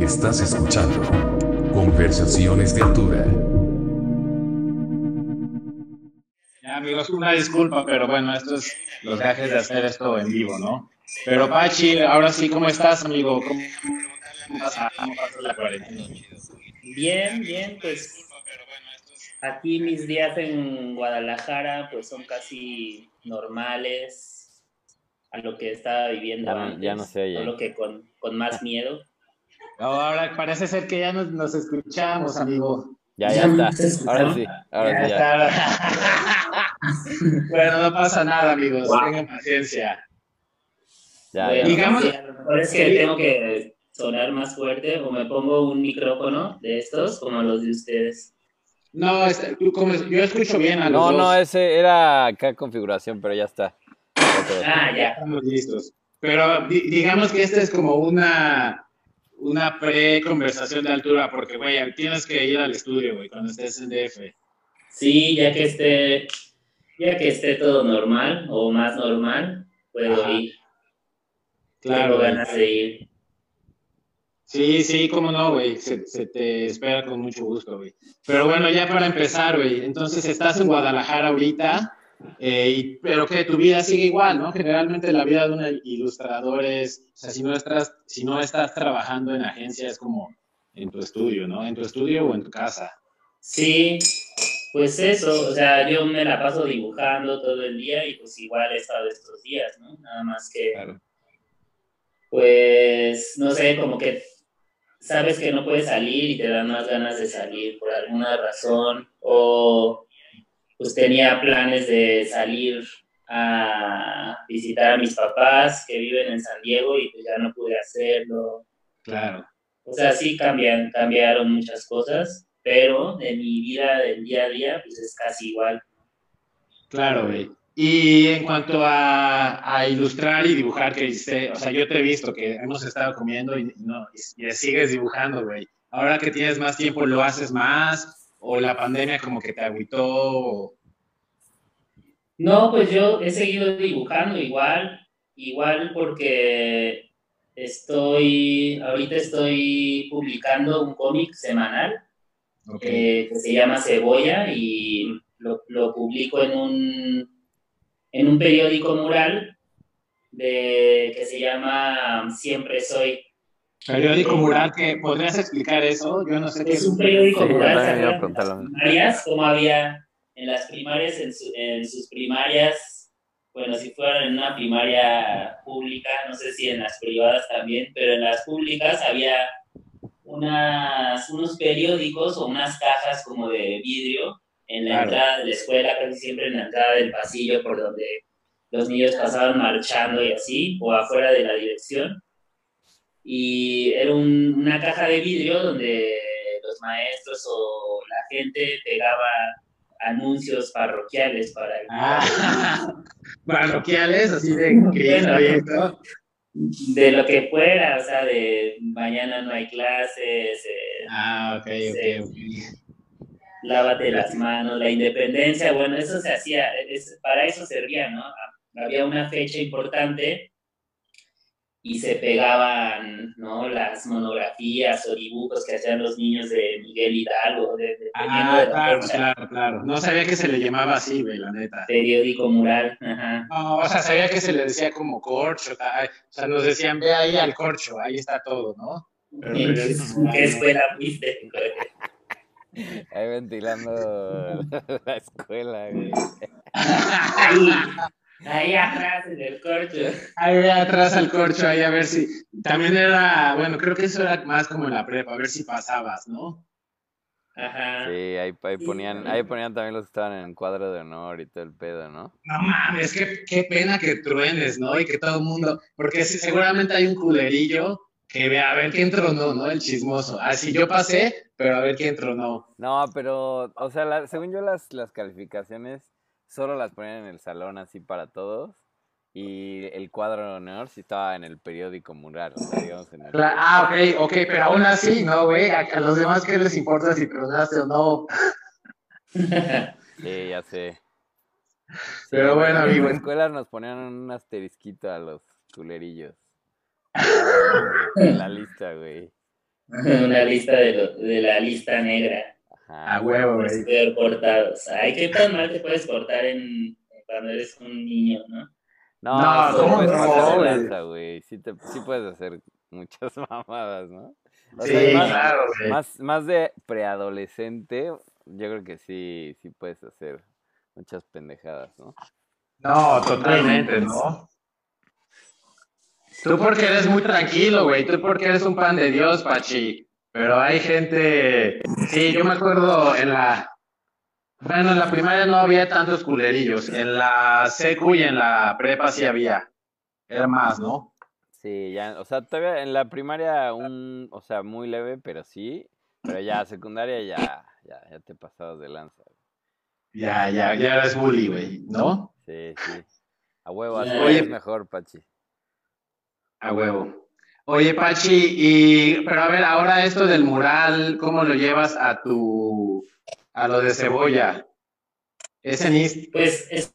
Estás escuchando Conversaciones de Altura. Ya, amigos, una disculpa, pero bueno, estos los gajes de hacer esto en vivo, ¿no? Pero Pachi, ahora sí, ¿cómo estás, amigo? ¿Cómo pasa, la cuarentena? Bien, bien, pues aquí mis días en Guadalajara pues son casi normales a lo que estaba viviendo Ya no- antes, ya no oye. solo que con, con más miedo. Ahora parece ser que ya nos, nos escuchamos, amigo. Ya, Ya ya está. Ahora sí, ahora Ya sí, ya. está. bueno, no pasa nada, amigos. Wow. Tengan paciencia. Ya, Bueno, ya. Digamos- sí, a lo mejor es que tengo que sonar más fuerte o me pongo un micrófono de estos como los de ustedes. No, este, tú como- yo escucho bien a los No, dos. no, ese era acá configuración, pero ya está. Ah, ya. Estamos listos. Pero di- digamos que esta es como una, una pre-conversación de altura, porque, güey, tienes que ir al estudio, güey, cuando estés en DF. Sí, ya que esté, ya que esté todo normal o más normal, puedo Ajá. ir. Claro, Tengo ganas de ir. Sí, sí, cómo no, güey. Se, se te espera con mucho gusto, güey. Pero bueno, ya para empezar, güey. Entonces estás en Guadalajara ahorita, eh, y- pero que tu vida sigue igual, ¿no? Generalmente la vida de un ilustrador es, o sea, si no estás, si no estás trabajando en agencia, es como en tu estudio, ¿no? En tu estudio o en tu casa. Sí, pues eso, o sea, yo me la paso dibujando todo el día y pues igual he estado estos días, ¿no? Nada más que, pues, no sé, como que sabes que no puedes salir y te dan más ganas de salir por alguna razón o pues tenía planes de salir a visitar a mis papás que viven en San Diego y pues ya no pude hacerlo. Claro. O sea, sí cambian, cambiaron muchas cosas, pero de mi vida del día a día, pues es casi igual. Claro, güey. Y en cuanto a, a ilustrar y dibujar, que hiciste, o sea, yo te he visto que hemos estado comiendo y, no, y, y sigues dibujando, güey. Ahora que tienes más tiempo, ¿lo haces más? ¿O la pandemia como que te agüitó? No, pues yo he seguido dibujando igual, igual porque estoy, ahorita estoy publicando un cómic semanal eh, que se llama Cebolla y lo, lo publico en un, en un periódico mural de, que se llama Siempre Soy. Periódico mural, que ¿podrías explicar eso? Yo no sé qué Es un periódico Sí, mural, ¿se acuerdan las primarias? Como había en las primarias, en, su- en sus primarias, bueno, si fueran en una primaria pública, no sé si en las privadas también, pero en las públicas había unas, unos periódicos o unas cajas como de vidrio en la Claro. entrada de la escuela, casi siempre en la entrada del pasillo por donde los niños pasaban marchando y así, o afuera de la dirección. Y era un- una caja de vidrio donde los maestros o la gente pegaba anuncios parroquiales para el Ah, parroquiales, así de abierto. de lo que fuera, o sea, de mañana no hay clases, eh, Ah, ok, ok, ok. lávate las manos, la independencia, bueno, eso se hacía, es- para eso servía, ¿no? Había una fecha importante y se pegaban, ¿no? Las monografías o dibujos que hacían los niños de Miguel Hidalgo, de, Ah, de la claro, fecha. claro, claro. No sabía que se le llamaba así, güey, la neta. Periódico mural, ajá. No, o sea, sabía que se le decía como corcho, o sea, nos decían, ve ahí al corcho, ahí está todo, ¿no? Pero ¿En periódico qué escuela fuiste? Ahí ventilando la escuela, güey. Ahí, atrás en el corcho. Ahí ve atrás al corcho, ahí a ver si. También era, bueno, creo que eso era más como en la prepa, a ver si pasabas, ¿no? Ajá. Sí, ahí, ahí ponían, ahí ponían también los que estaban en cuadro de honor y todo el pedo, ¿no? No mames, qué, qué pena que truenes, ¿no? Y que todo el mundo, porque sí, seguramente hay un culerillo que ve a ver quién tronó, ¿no? El chismoso. Así yo pasé, pero a ver quién tronó. No, pero, o sea, la- según yo las, las calificaciones solo las ponían en el salón así para todos y el cuadro de honor sí estaba en el periódico mural, o sea, digamos en el... Ah, ok, ok, pero aún así, ¿no, güey? A, a los demás, ¿qué les importa si tronaste o no? Sí, ya sé. Pero bueno, en amigo. la escuela nos ponían un asterisquito a los culerillos. En la lista, güey. Una lista de, lo- de la lista negra. A Ajá. huevo, güey. peor portados. Ay, qué tan mal te puedes portar en, cuando eres un niño, ¿no? No, No, sí ¿cómo puedes no, güey? lanza, güey. Sí, te, sí puedes hacer muchas mamadas, ¿no? O Sí, sea, más, claro, güey. más, más de preadolescente, yo creo que sí, sí puedes hacer muchas pendejadas, ¿no? No, totalmente, ¿no? Tú porque eres muy tranquilo, güey. Tú porque eres un pan de Dios, Pachi. Pero hay gente. Sí, yo me acuerdo en la. Bueno, en la primaria no había tantos culerillos. En la secu y en la prepa sí había. Era más, ¿no? Sí, ya, o sea, todavía en la primaria un, o sea, muy leve, pero sí, pero ya secundaria ya, ya, ya te pasabas de lanza. Ya, ya, ya eres bully, güey, ¿no? Sí, sí. A huevo, así Oye. es mejor, Pachi. A huevo. Oye, Pachi, y pero a ver, ahora esto del mural, ¿cómo lo llevas a tu a lo de cebolla? Es en Pues es,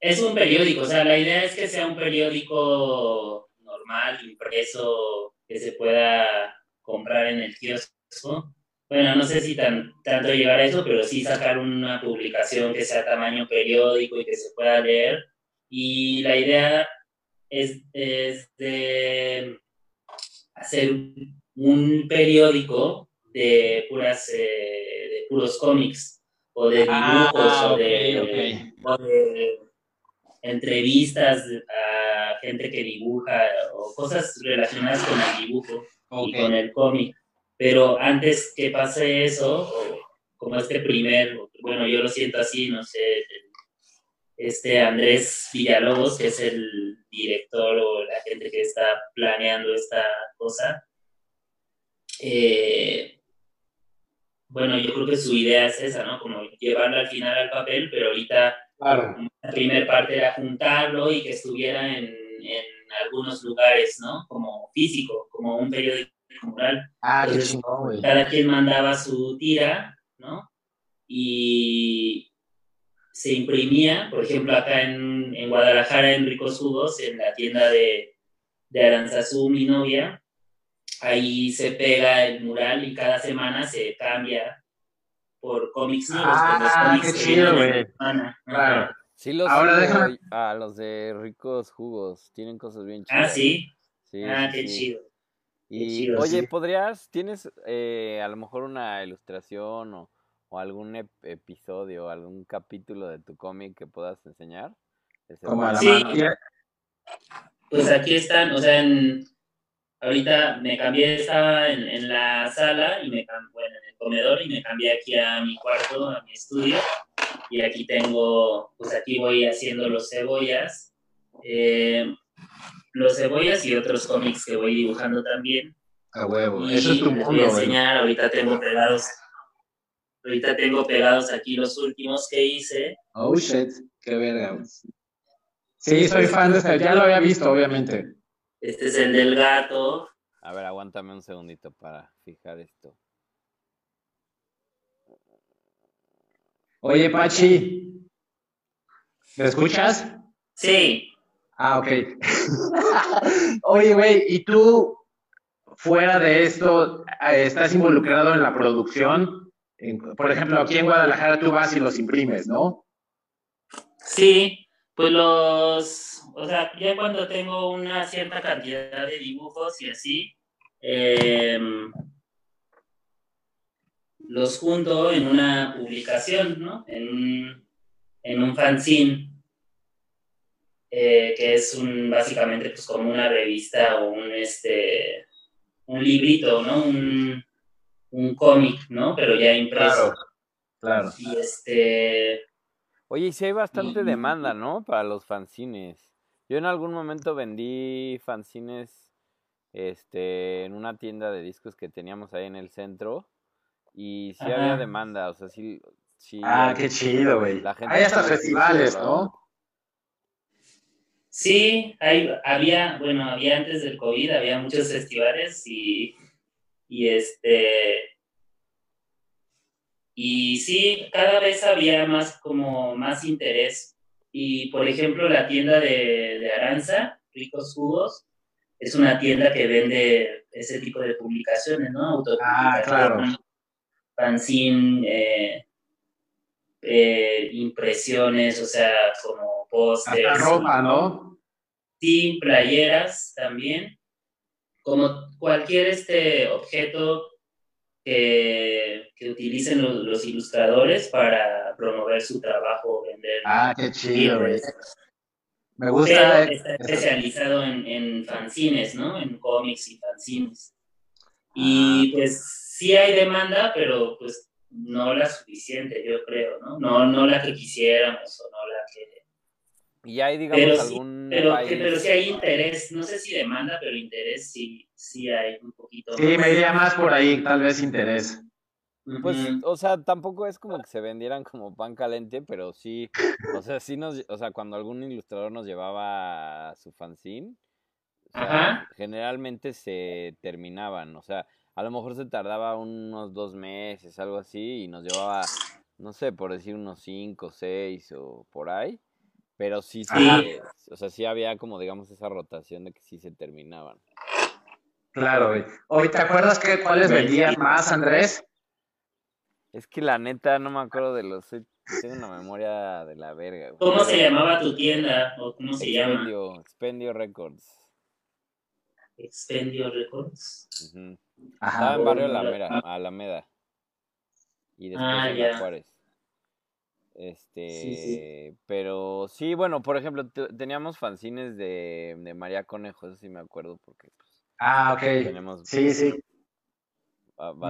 es un periódico, o sea, la idea es que sea un periódico normal, impreso, que se pueda comprar en el kiosco. Bueno, no sé si tan, tanto llegar eso, pero sí sacar una publicación que sea tamaño periódico y que se pueda leer. Y la idea es, es de hacer un periódico de puras eh, de puros cómics o de dibujos Ah, o, de, ok, o de entrevistas a gente que dibuja o cosas relacionadas con el dibujo y con el cómic. Pero antes que pase eso, o como este primer, bueno, yo lo siento así, no sé, este Andrés Villalobos, que es el director o la gente que está planeando esta cosa, eh, bueno, yo creo que su idea es esa, ¿no? Como llevarla al final al papel, pero ahorita Claro. la primera parte era juntarlo y que estuviera en, en algunos lugares, ¿no? Como físico, como un periódico mural. Ah, qué Entonces, chingón, güey. Cada quien mandaba su tira, ¿no? Y se imprimía, por ejemplo, acá en, en Guadalajara, en Ricos Jugos, en la tienda de, de Aranzazú, mi novia, ahí se pega el mural y cada semana se cambia por cómics nuevos. por los Ah, cómics qué chido, güey. la semana. Ajá. Claro. Sí los Ahora déjame- a los de ricos jugos, tienen cosas bien chidas. Ah, sí. Sí, Ah, qué sí. chido. Y chido, oye, sí. ¿podrías, tienes eh, a lo mejor una ilustración o, o algún ep- episodio, algún capítulo de tu cómic que puedas enseñar? Ese Como a la Sí. mano. Pues aquí están, o sea, en, ahorita me cambié, estaba en, en la sala y me bueno, en el comedor y me cambié aquí a mi cuarto, a mi estudio. Y aquí tengo, pues aquí voy haciendo los cebollas, eh, los cebollas y otros cómics que voy dibujando también. A huevo. Y Eso es tu les voy mundo, a enseñar, ahorita tengo pegados, ahorita tengo pegados aquí los últimos que hice. Oh shit, qué verga. Sí, soy fan de este. Ya lo había visto, obviamente. Este es el del gato, A ver, aguántame un segundito para fijar esto. Oye, Pachi. ¿Me escuchas? sí, Ah, ok. Oye, güey, ¿y tú, fuera de esto, estás involucrado en la producción? En- por ejemplo, aquí en Guadalajara tú vas y los imprimes, ¿no? Sí, pues los, o sea, ya cuando tengo una cierta cantidad de dibujos y así, em, los junto en una publicación, ¿no? En un, en un fanzine, eh, que es un, básicamente pues como una revista o un, este, un librito, ¿no? Un, un cómic, ¿no? Pero ya impreso. Claro. Y este, Oye, y sí hay bastante demanda, ¿no? Para los fanzines. Yo en algún momento vendí fanzines este, en una tienda de discos que teníamos ahí en el centro y sí había demanda, o sea, sí... sí Ah, qué chido, güey. La gente Hay hasta está festivales, dispuesta, ¿no? Sí, hay, había, bueno, había antes del COVID, había muchos festivales y, y este, y sí, cada vez había más como más interés. Y por ejemplo, la tienda de, de Aranza, Ricos Jugos, es una tienda que vende ese tipo de publicaciones, ¿no? Ah, claro. Fanzine, eh, eh, impresiones, o sea, como pósters. ropa, ¿no? Sí, playeras también. Como cualquier este objeto que, que utilicen los, los, ilustradores para promover su trabajo, vender. Ah, qué chido, Me gusta. está especializado en, en, fanzines, ¿no? En cómics y fanzines. Y ah. pues sí hay demanda, pero pues no la suficiente, yo creo, ¿no? No, no la que quisiéramos o no la que... Y hay, digamos, pero algún sí, pero, pero sí hay interés, no sé si demanda, pero interés sí, sí hay un poquito. Sí, me iría más por ahí, tal vez interés. Pues, o sea, tampoco es como que se vendieran como pan caliente, pero sí, o sea, sí nos, o sea, cuando algún ilustrador nos llevaba su fanzine, generalmente se terminaban, o sea, a lo mejor se tardaba unos dos meses, algo así, y nos llevaba, no sé, por decir unos cinco, seis o por ahí, pero sí, sí, o sea, sí había como, digamos, esa rotación de que sí se terminaban. Claro, güey. Hoy, ¿te acuerdas que cuáles vendían más, Andrés? Es que la neta no me acuerdo de los. Tengo una memoria de la verga. ¿Cómo se llamaba tu tienda? ¿O cómo se Expendio, llama? Expendio Records. Expendio Records. Estaba en barrio Alameda, Alameda. Y después ah, en Juárez. Este, pero sí, bueno, por ejemplo, teníamos fanzines de, de María Conejo, eso sí me acuerdo porque pues, Ah, ok. Tenemos sí, sí.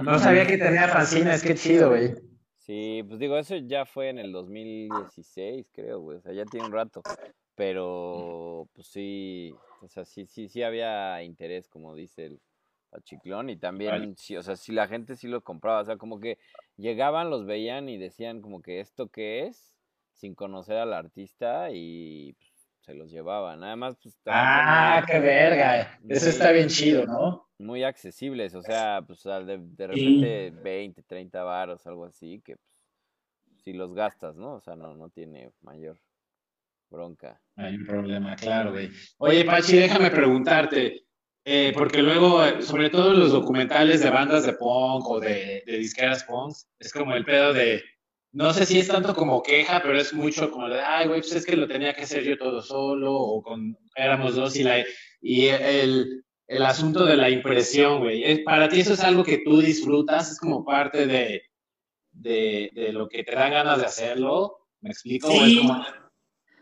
No sabía que tenía fanzines, qué chido, güey. Sí, pues digo, eso ya fue en el 2016, creo, güey. O sea, ya tiene un rato. Pero, pues sí, o sea, sí, sí, sí había interés, como dice el Pachiclón. Y también, sí, o sea, si la gente sí lo compraba. O sea, como que llegaban, los veían y decían como que esto qué es, sin conocer al artista y pues, se los llevaban. Además, pues... Ah, qué verga. Eso está bien chido, ¿no? Muy accesibles, o sea, pues de, de repente 20, 30 varos, algo así, que pues, si los gastas, ¿no? O sea, no, no tiene mayor bronca. Hay un problema, claro, güey. Oye, Pachi, déjame preguntarte, eh, porque luego, sobre todo los documentales de bandas de punk o de, de disqueras punk, es como el pedo de no sé si es tanto como queja, pero es mucho como de, ay, güey, pues es que lo tenía que hacer yo todo solo, o con, éramos dos y, la, y el, el asunto de la impresión, güey. Para ti eso es algo que tú disfrutas, es como parte de, de, de lo que te dan ganas de hacerlo. ¿Me explico? Sí,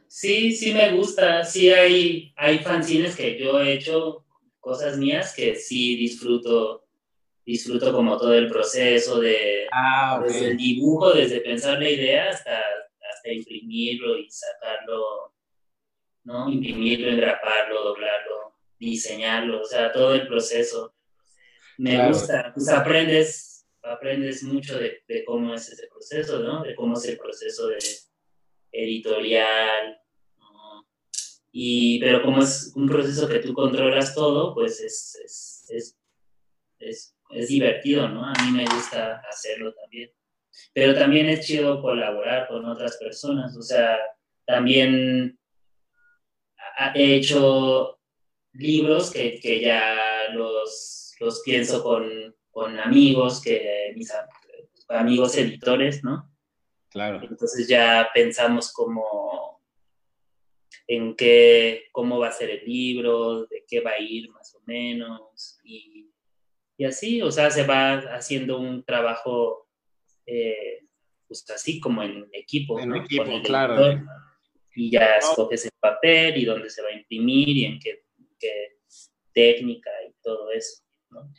sí, sí me gusta. Sí hay, hay fanzines que yo he hecho, cosas mías que sí disfruto disfruto como todo el proceso de ah, desde el dibujo, desde pensar la idea hasta, hasta imprimirlo y sacarlo, ¿no? Imprimirlo, engraparlo, doblarlo, diseñarlo, o sea, todo el proceso. Me gusta, pues aprendes, aprendes mucho de, de, cómo es ese proceso, ¿no? De cómo es el proceso de editorial, Y, pero como es un proceso que tú controlas todo, pues es, es, es, es es divertido, ¿no? A mí me gusta hacerlo también. Pero también es chido colaborar con otras personas, o sea, también he hecho libros que, que ya los, los pienso con, con, amigos, que mis amigos editores, ¿no? Claro. Entonces ya pensamos como en qué, cómo va a ser el libro, de qué va a ir más o menos, y y así, o sea, se va haciendo un trabajo, eh, pues así como en equipo. En equipo, claro. y ya escoges el papel y dónde se va a imprimir y en qué, técnica y todo eso. ¿no?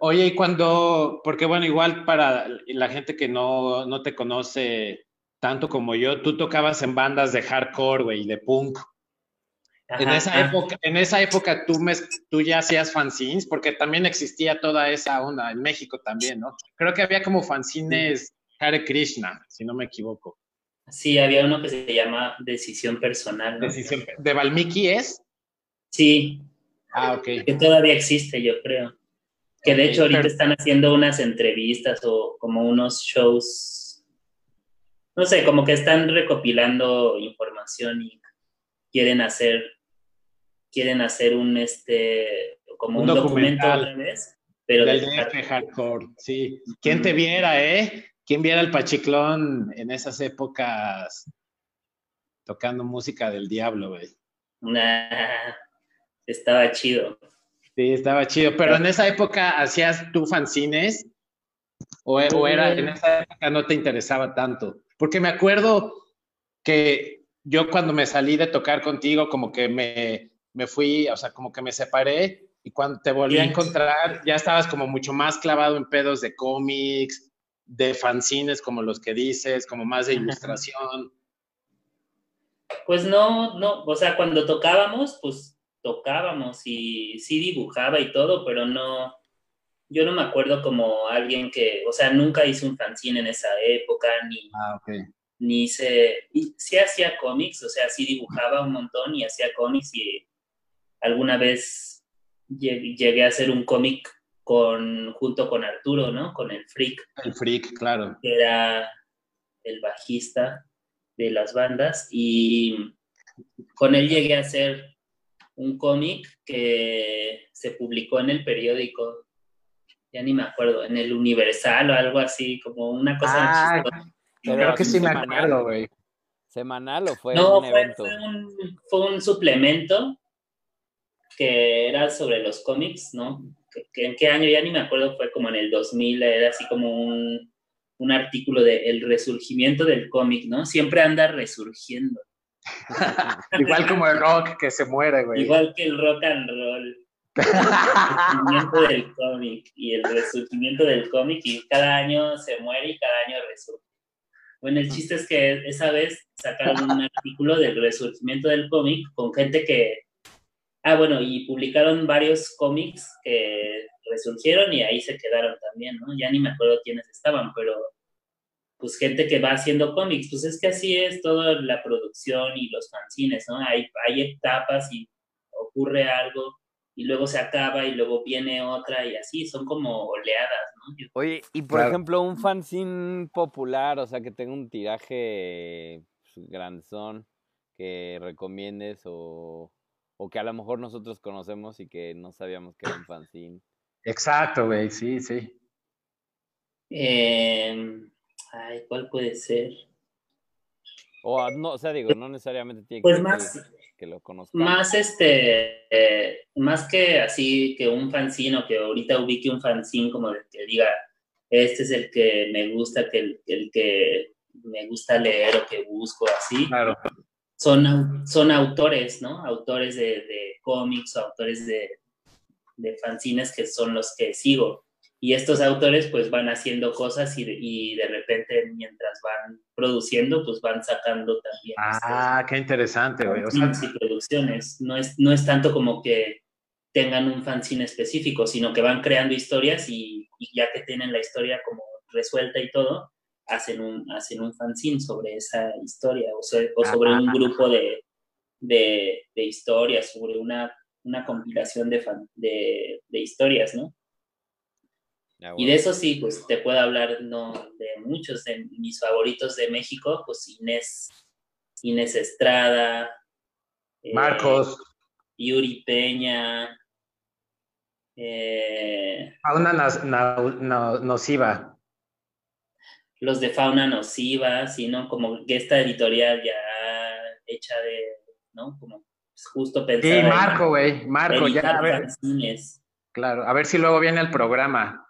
Oye, y cuando, porque bueno, igual para la gente que no, no te conoce tanto como yo, tú tocabas en bandas de hardcore, güey, de punk en, esa época, en esa época tú, me, tú ya hacías fanzines, porque también existía toda esa onda, en México también, ¿no? Creo que había como fanzines Hare Krishna, si no me equivoco. Sí, había uno que se llama Decisión Personal. Decisión, ¿De Valmiki es? Sí. Ah, ok. Que todavía existe, yo creo. Que de hecho ahorita están haciendo unas entrevistas o como unos shows, no sé, como que están recopilando información y quieren hacer quieren hacer un, este, como Un un, documento otra vez, pero Del DF hardcore, sí. ¿Quién te viera, eh? ¿Quién viera el Pachiclón en esas épocas tocando música del diablo, güey? Nah, estaba chido. Sí, estaba chido. Pero en esa época, ¿hacías tú fanzines? ¿O, o era en esa época no te interesaba tanto? Porque me acuerdo que yo cuando me salí de tocar contigo, como que me, me fui, o sea, como que me separé y cuando te volví a encontrar, ya estabas como mucho más clavado en pedos de cómics, de fanzines como los que dices, como más de ilustración. Pues no, no, o sea, cuando tocábamos, pues tocábamos y sí dibujaba y todo, pero no, yo no me acuerdo como alguien que, o sea, nunca hice un fanzine en esa época, ni, Ah, ni hice, sí hacía cómics, o sea, sí dibujaba un montón y hacía cómics y alguna vez llegué, llegué a hacer un cómic con, junto con Arturo, ¿no? Con el Freak, El freak, claro. que era el bajista de las bandas y con él llegué a hacer un cómic que se publicó en el periódico, ya ni me acuerdo, en el Universal o algo así, como una cosa Ah, creo que sí me semanal. acuerdo, güey. ¿Semanal o fue No, un fue, evento? fue un, fue un suplemento que era sobre los cómics, ¿no? Que- que ¿En qué año? Ya ni me acuerdo, fue como en el 2000, era así como un, un artículo de el resurgimiento del cómic, ¿no? Siempre anda resurgiendo. Igual como el rock que se muere, güey. Igual que el rock and roll. Resurgimiento del cómic y el resurgimiento del cómic y cada año se muere y cada año resurge. Bueno, el chiste es que esa vez sacaron un artículo del resurgimiento del cómic con gente que... Ah, bueno, y publicaron varios cómics que resurgieron y ahí se quedaron también, ¿no? Ya ni me acuerdo quiénes estaban, pero pues gente que va haciendo cómics, pues es que así es toda la producción y los fanzines, ¿no? Hay, hay etapas y ocurre algo y luego se acaba y luego viene otra y así, son como oleadas, ¿no? Yo- Oye, y por Claro. ejemplo, un fanzine popular, o sea, que tenga un tiraje pues, granzón que recomiendes o, o que a lo mejor nosotros conocemos y que no sabíamos que era un fanzine. Exacto, güey, sí, sí. Eh, ay, ¿cuál puede ser? O, no, o sea, digo, no necesariamente tiene que Pues más, que, lo conozcamos. más este, eh, más que así que un fanzine o que ahorita ubique un fanzine como de que diga, este es el que me gusta, que el, el que me gusta leer o que busco así. Claro. son, son autores, ¿no? Autores de, de cómics o autores de, de fanzines que son los que sigo. Y estos autores pues van haciendo cosas y de, y de repente mientras van produciendo pues van sacando también Ah, qué interesante, güey. este, O sea, fanzines y producciones. No es, no es tanto como que tengan un fanzine específico, sino que van creando historias y, y ya que tienen la historia como resuelta y todo, hacen un, hacen un fanzine sobre esa historia o, so- o sobre un grupo de, de, de historias, sobre una, una compilación de, fan- de, de historias, ¿no? Ah, Y de eso sí, pues te puedo hablar no, de muchos, de mis favoritos de México, pues Inés, Inés Estrada, eh, Marcos, Yuri Peña, eh, fauna na- nociva. los de Fauna Nociva, sino como que esta editorial ya hecha de, ¿no? Como pues, justo pensada Sí, Marco, güey. Marco, ya, a ver, claro. A ver si luego viene el programa.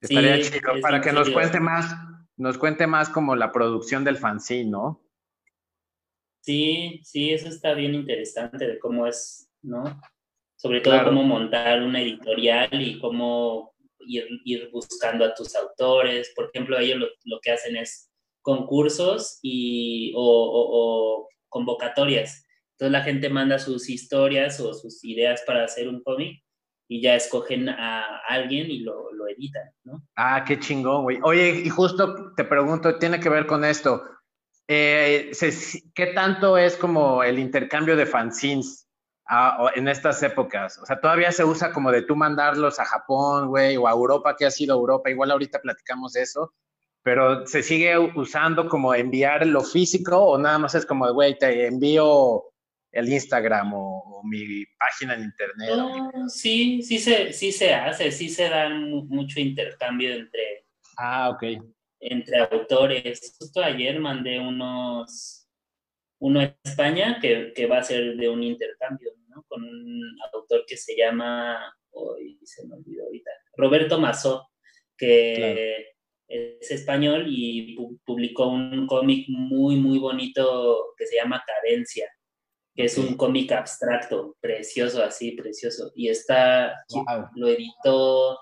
Estaría Sí, chido es para que nos cuente más, nos cuente más como la producción del fanzine, ¿no? Sí, sí, eso está bien interesante de cómo es, ¿no? Sobre todo Claro. cómo montar una editorial y cómo ir, ir buscando a tus autores. Por ejemplo, ellos lo, lo que hacen es concursos y, o, o- o convocatorias. Entonces la gente manda sus historias o sus ideas para hacer un cómic y ya escogen a alguien y lo, lo editan, ¿no? Ah, qué chingón, güey. Oye, y justo te pregunto, tiene que ver con esto. Eh, ¿Qué tanto es como el intercambio de fanzines ah, en estas épocas? O sea, todavía se usa como de tú mandarlos a Japón, güey, o a Europa, que ha sido Europa. Igual ahorita platicamos eso, pero se sigue usando como enviar lo físico o nada más es como, güey, te envío el Instagram o, mi página en internet. No, sí, sí se, sí se hace, sí se dan mucho intercambio entre, ah, ok. entre autores. Justo ayer mandé unos, uno a España que, que va a ser de un intercambio, ¿no? Con un autor que se llama, hoy se me olvidó ahorita, Roberto Mazó, que es español y publicó un cómic muy, muy bonito que se llama Cadencia, que es un cómic abstracto, precioso, así, precioso. Y está, lo editó,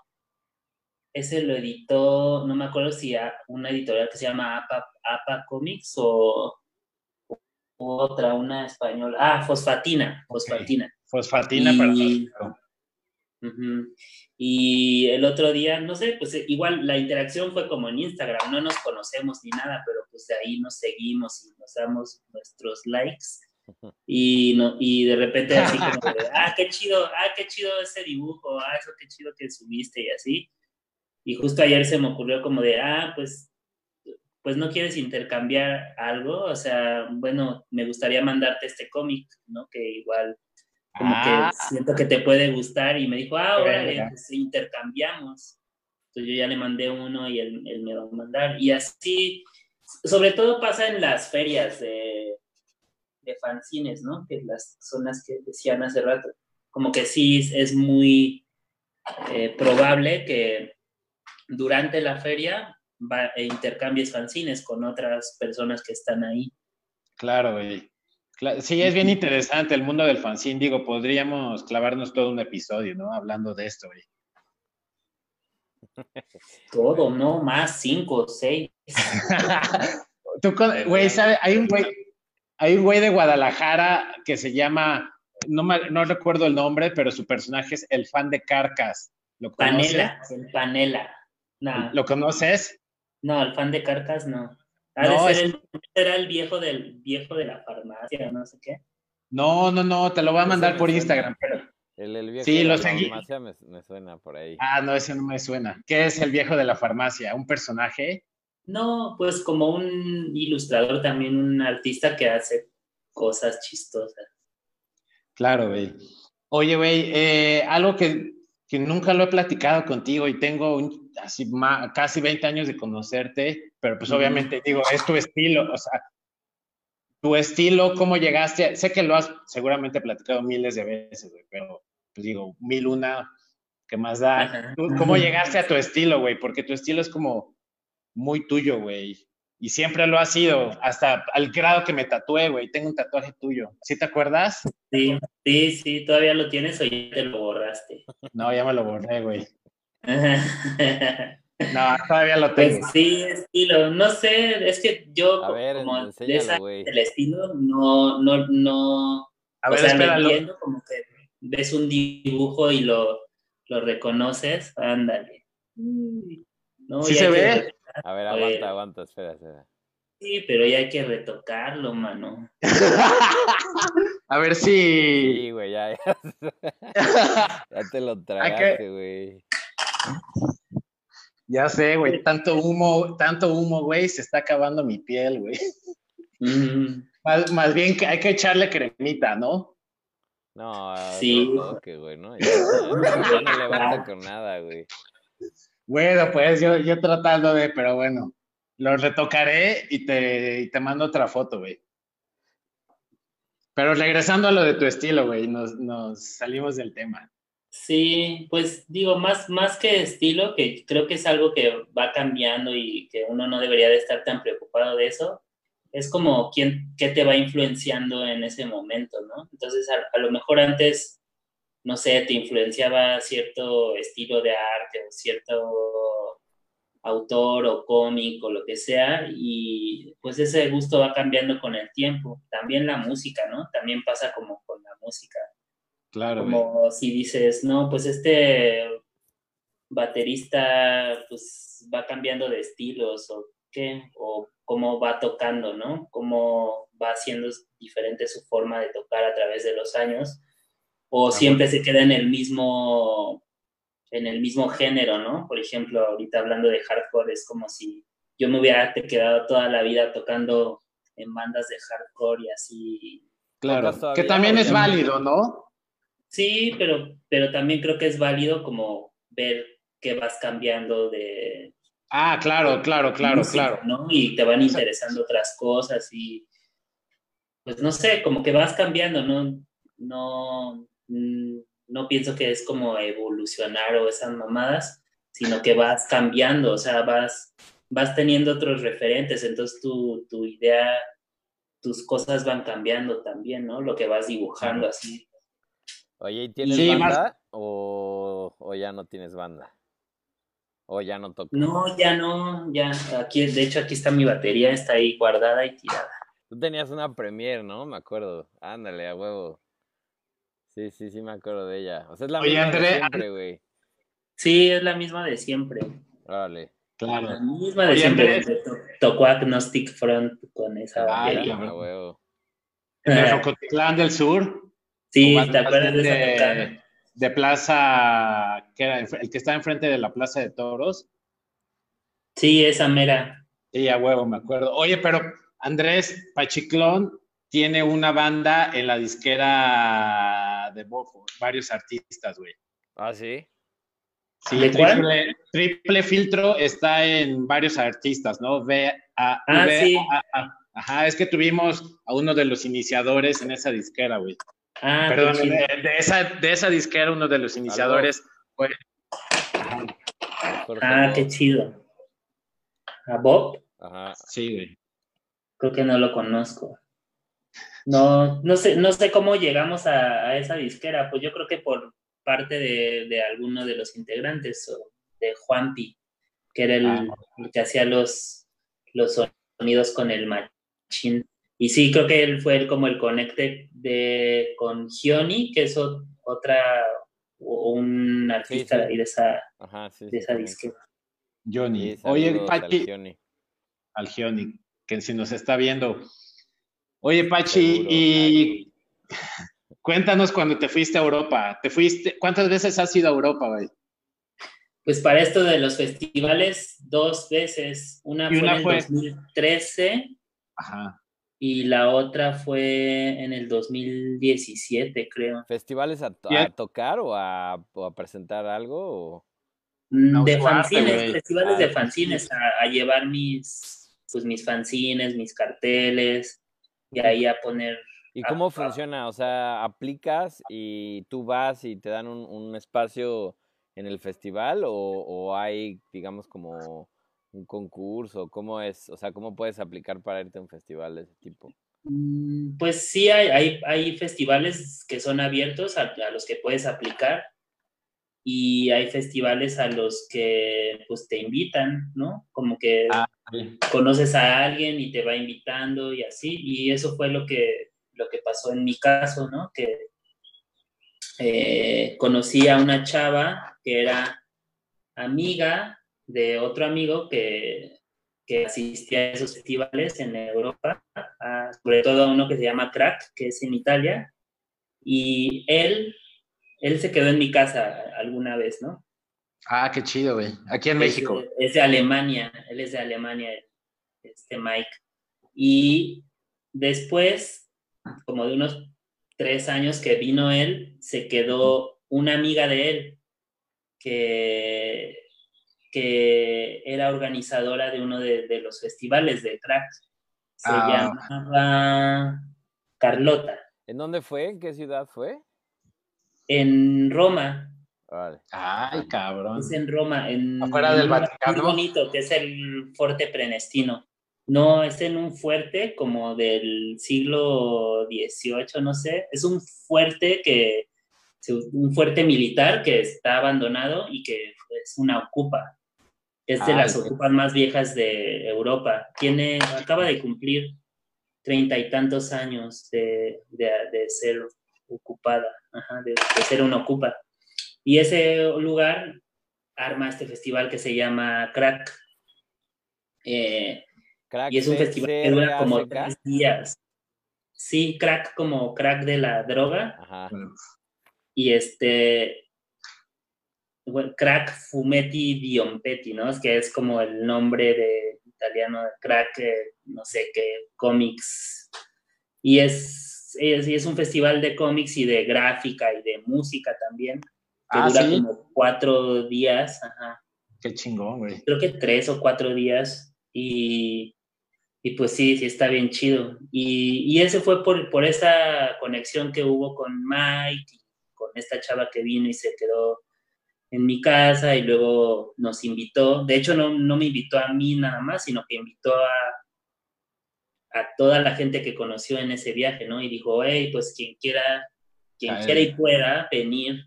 ese lo editó, no me acuerdo si a una editorial que se llama APA, APA Comics o, otra, una española. Ah, Fosfatina, Fosfatina. Fosfatina para Y el otro día, no sé, pues igual la interacción fue como en Instagram, no nos conocemos ni nada, pero pues de ahí nos seguimos y nos damos nuestros likes. Y, no, y de repente así como de, ah, qué chido, ah, qué chido ese dibujo, ah, eso qué chido que subiste y así. Y justo ayer se me ocurrió como de, ah, pues, pues no quieres intercambiar algo, o sea, bueno, me gustaría mandarte este cómic, ¿no? Que igual como que ah. siento que te puede gustar y me dijo, ah, órale, pues intercambiamos. Entonces yo ya le mandé uno y él, él, me va a mandar. Y así, sobre todo pasa en las ferias de, de fanzines, ¿no? Que las zonas que decían hace rato. Como que sí es muy eh, probable que durante la feria va, e intercambies fanzines con otras personas que están ahí. Claro, güey. Sí, es bien interesante el mundo del fanzine. Digo, podríamos clavarnos todo un episodio, ¿no? Hablando de esto, güey. Todo, ¿no? Más cinco, seis. Tú, güey, ¿sabes? Hay un güey, hay un güey de Guadalajara que se llama, no, no recuerdo el nombre, pero su personaje es el fan de Carcas. ¿Lo Panela, el Panela. ¿Lo conoces? No, el fan de Carcas no. no, el, era el viejo del viejo de la farmacia, no sé qué. No, no, no, te lo voy a mandar por Instagram, pero. El, viejo sí, de la farmacia me, suena por ahí. Ah, no, ese no me suena. ¿Qué es el viejo de la farmacia? ¿Un personaje? No, pues como un ilustrador, también un artista que hace cosas chistosas. Claro, güey. Oye, güey, eh, algo que, que, nunca lo he platicado contigo y tengo un, así casi 20 años de conocerte, pero pues obviamente digo, es tu estilo, o sea, tu estilo, cómo llegaste, sé que lo has seguramente platicado miles de veces, güey, pero pues digo, mil una, ¿qué más da? ¿Cómo llegaste a tu estilo, güey? Porque tu estilo es como muy tuyo, güey. Y siempre lo ha sido, hasta al grado que me tatué, güey. Tengo un tatuaje tuyo. ¿Sí te acuerdas? Sí, sí, sí. ¿Todavía lo tienes o ya te lo borraste? No, ya me lo borré, güey. No, todavía lo pues tengo. sí, estilo. No sé, es que yo a ver, como de esa, el estilo no, no, no. A ver, o sea, como que ves un dibujo y lo, lo reconoces, ándale. No, ¿Sí se ve? A ver, aguanta, aguanta, espera, espera. Sí, pero ya hay que retocarlo, mano. a ver si. Sí, güey, ya, ya. ya te lo tragaste, güey. Ya sé, güey, tanto humo, tanto humo, güey, se está acabando mi piel, güey. Más, bien que hay que echarle cremita, ¿no? No, sí. Toque, güey, ¿no? Ya, no levanta con nada, güey. Bueno, pues yo, yo tratando de, pero bueno, lo retocaré y te, y te mando otra foto, güey. Pero regresando a lo de tu estilo, güey, nos, nos salimos del tema. Sí, pues digo, más, más que estilo, que creo que es algo que va cambiando y que uno no debería de estar tan preocupado de eso, es como quién, qué te va influenciando en ese momento, ¿no? Entonces, a, lo mejor antes, no sé, te influenciaba cierto estilo de arte o cierto autor o cómic o lo que sea, y pues ese gusto va cambiando con el tiempo. También la música, ¿no? También pasa como con la música Claro. Como si dices, no, pues este baterista pues va cambiando de estilos o qué, o cómo va tocando, ¿no? Cómo va haciendo diferente su forma de tocar a través de los años, o siempre se queda en el mismo en el mismo género, ¿no? Por ejemplo, ahorita hablando de hardcore, es como si yo me hubiera quedado toda la vida tocando en bandas de hardcore y así Claro, ¿Tocas que también es válido, ¿no? Sí, pero, pero también creo que es válido como ver que vas cambiando de, Ah, claro, claro, claro, música, claro. ¿no? Y te van interesando otras cosas y pues no sé, como que vas cambiando, ¿no? No, no pienso que es como evolucionar o esas mamadas, sino que vas cambiando, o sea, vas, vas teniendo otros referentes, entonces tu, tu idea, tus cosas van cambiando también, ¿no? Lo que vas dibujando así. Oye, ¿y tienes Sí, más- banda o, o ya no tienes banda? O ya no tocas. No, ya no, ya, aquí, de hecho aquí está mi batería, está ahí guardada y tirada. Tú tenías una premier, ¿no? Me acuerdo. Ándale, a huevo. Sí, sí, sí me acuerdo de ella. O sea, es la Oye, misma de André- siempre, güey. Sí, es la misma de siempre. Órale. La Claro. misma de Oye, siempre. To- Tocó Agnostic Front con esa Ay, batería. huevo. En el Rocotitlán del Sur. Sí, ¿te acuerdas de bien esa tocada? de, de Plaza, que era el que está enfrente de la Plaza de Toros. Sí, esa mera. Sí, a huevo, me acuerdo. Oye, pero Andrés Pachiclón tiene una banda en la disquera de Bofo, varios artistas, güey. Ah, sí. Sí, ¿De cuál? triple, triple filtro está en varios artistas, ¿no? V A Ah, V sí. A- A. Ajá, es que tuvimos a uno de los iniciadores en esa disquera, güey. Ah, Perdón, de, de esa, de esa disquera uno de los iniciadores fue Ah, Bob. qué chido. ¿A Bob? Ajá. Sí, güey. Creo que no lo conozco. No, no sé, no sé cómo llegamos a, a esa disquera. Pues yo creo que por parte de, de alguno de los integrantes, o de Juanpi, que era el, Ah. el que hacía los, los sonidos con el machín. Y sí, creo que él fue el, como el conecte de, con Gioni, que es o- otra, o un artista sí. de ahí de esa, Ajá, sí. de esa disquera. Johnny. Sí, Oye, Gioni. al Gioni, que si nos está viendo. Oye, Pachi, Seguro. y cuéntanos cuando te fuiste a Europa. ¿Te fuiste? ¿Cuántas veces has ido a Europa, güey? Pues para esto de los festivales, dos veces. Una Y fue una en el fue- 2013 Ajá. y la otra fue en el 2017, creo. ¿Festivales a, tocar o a, o a presentar algo? O... Mm, De fanzines, festivales Ah, de de fanzines, a, a llevar mis, pues mis fanzines, mis carteles y ahí a poner. ¿Y cómo funciona? O sea, aplicas y tú vas y te dan un, un espacio en el festival o, o hay, digamos, como un concurso? ¿Cómo es? O sea, ¿cómo puedes aplicar para irte a un festival de ese tipo? Mm, Pues sí, hay, hay, hay festivales que son abiertos a, a los que puedes aplicar y hay festivales a los que pues te invitan, ¿no? Como que Ah, conoces a alguien y te va invitando y así, y eso fue lo que, lo que pasó en mi caso, ¿no? Que eh, conocí a una chava que era amiga de otro amigo que, que asistía a esos festivales en Europa, sobre todo a uno que se llama Crack, que es en Italia, y él, él se quedó en mi casa alguna vez, ¿no? Ah, qué chido, güey. Aquí en Es México. Es de Alemania, él es de Alemania, este Mike. Y después, como de unos tres años que vino él, se quedó una amiga de él que, que era organizadora de uno de, de los festivales de crack. Se Ah. llamaba Carlota, ¿En dónde fue? ¿En qué ciudad fue? en Roma. Ay, cabrón. Es en Roma, en Afuera del Vaticano. Muy bonito, que es el Fuerte Prenestino. No, es en un fuerte como del siglo XVIII, no sé. Es un fuerte que, un fuerte militar que está abandonado y que es una ocupa. Es de Ah, las ocupas más viejas de Europa. Tiene, acaba de cumplir treinta y tantos años de, de- de ser ocupada, ajá, de, de ser una ocupa. Y ese lugar arma este festival que se llama Crack. Eh, Crack y es un festival que dura como tres días. Sí, crack como crack de la droga. Ajá. Y este. bueno, crack fumetti diompetti, ¿no? Es que es como el nombre de italiano de crack, eh, no sé qué, cómics. Y es es, es un festival de cómics y de gráfica y de música también, que Ah, dura ¿sí? como cuatro días, ajá. Qué chingón, güey. creo que tres o cuatro días y, y pues sí, sí está bien chido. Y, y ese fue por, por esa conexión que hubo con Mike, y con esta chava que vino y se quedó en mi casa y luego nos invitó. De hecho, no, no me invitó a mí nada más, sino que invitó a, a toda la gente que conoció en ese viaje, ¿no? Y dijo, hey, pues quien quiera, quien quiera y pueda venir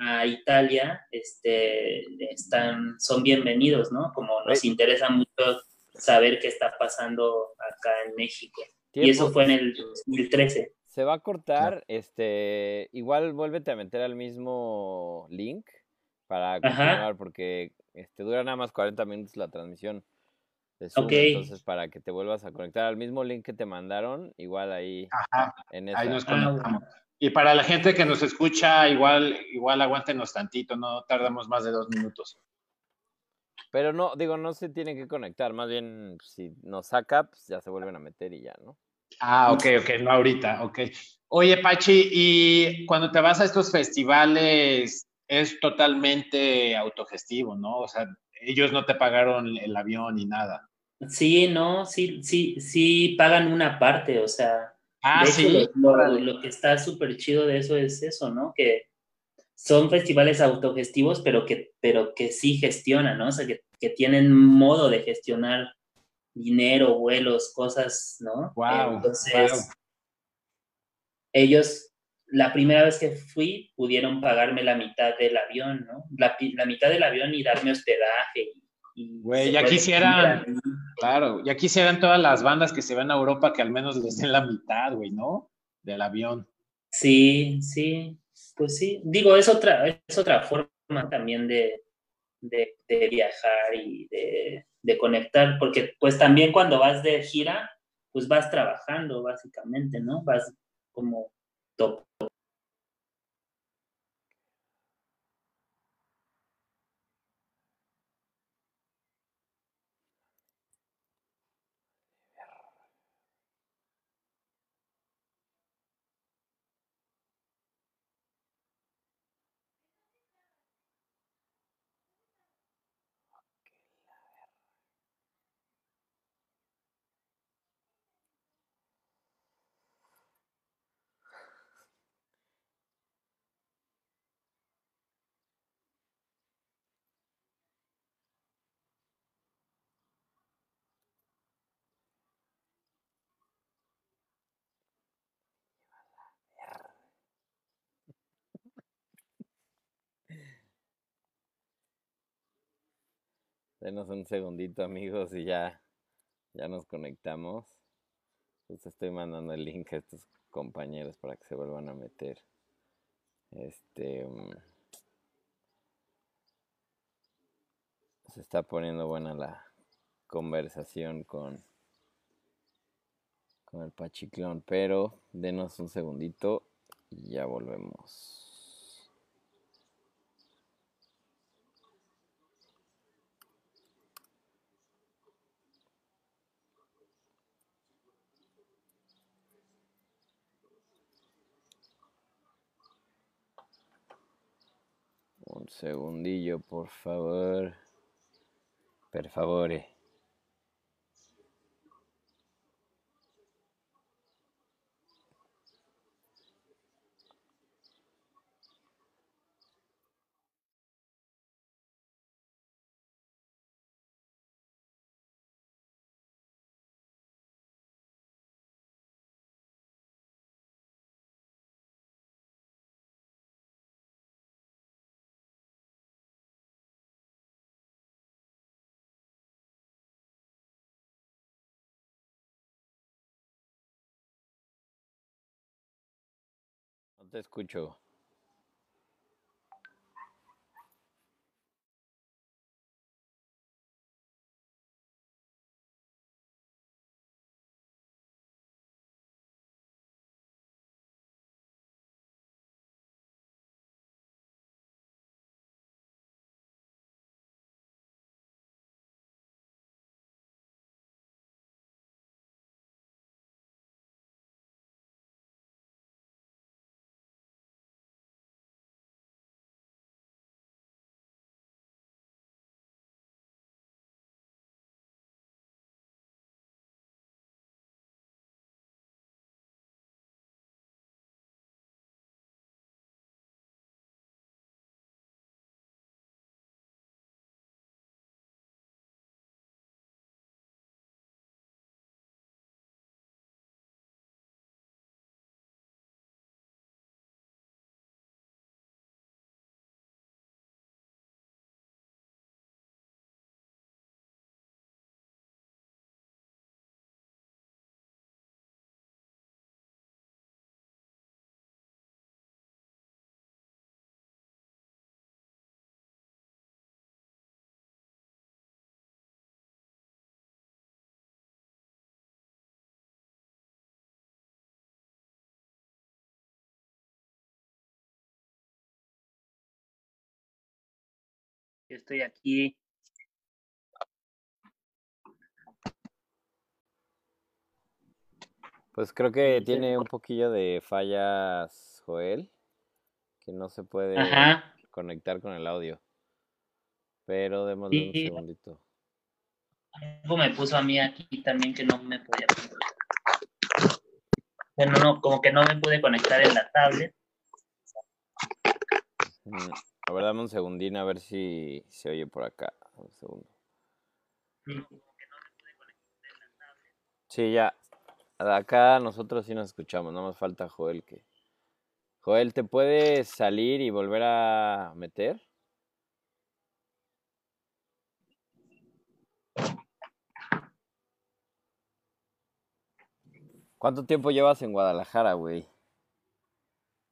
a Italia, este, están, son bienvenidos, ¿no? Como nos interesa mucho saber qué está pasando acá en México. Y eso fue en el 2013. Se va a cortar, este, igual vuélvete a meter al mismo link para continuar, porque este, dura nada más 40 minutos la transmisión de Zoom, Ok. entonces para que te vuelvas a conectar al mismo link que te mandaron, igual ahí Ajá, en esa. ahí nos conectamos. Y para la gente que nos escucha, igual, igual aguántenos tantito, no tardamos más de dos minutos. Pero no, digo, no se tienen que conectar, más bien si nos saca, pues ya se vuelven a meter y ya, ¿no? Ah, ok, ok, no ahorita, ok. Oye, Pachi, y cuando te vas a estos festivales es totalmente autogestivo, ¿no? O sea, ellos no te pagaron el avión ni nada. Sí, no, sí, sí, sí pagan una parte, o sea, Ah, de hecho, lo, lo- Órale. lo que está súper chido de eso es eso, ¿no? Que son festivales autogestivos, pero que, pero que sí gestionan, ¿no? O sea, que, que tienen modo de gestionar dinero, vuelos, cosas, ¿no? Guau, Entonces, ellos, la primera vez que fui, pudieron pagarme la mitad del avión, ¿no? La, la mitad del avión y darme hospedaje. Y Güey, ya quisieran. Claro, ya quisieran todas las bandas que se van a Europa que al menos les den la mitad, güey, ¿no? Del avión. Sí, sí, pues sí. Digo, es otra, es otra forma también de, de, de viajar y de, de conectar, porque pues también cuando vas de gira, pues vas trabajando básicamente, ¿no? Vas como Denos un segundito, amigos, y ya, ya nos conectamos. Pues estoy mandando el link a estos compañeros para que se vuelvan a meter. Este. mm, Se está poniendo buena la conversación con, con el Pachiclón, pero denos un segundito y ya volvemos. Un segundillo, por favor. Per favore. Te escucho. Estoy aquí. Pues creo que tiene un poquillo de fallas, Joel, que no se puede Ajá. conectar con el audio. Pero démosle un Sí. segundito. Algo me puso a mí aquí también que no me podía conectar. Bueno, no, como que no me pude conectar en la tablet. Mm, A ver, dame un segundín a ver si se oye por acá. Un segundo. Sí, ya. Acá nosotros sí nos escuchamos, no más falta Joel que... Joel, ¿te puedes salir y volver a meter? ¿Cuánto tiempo llevas en Guadalajara, güey?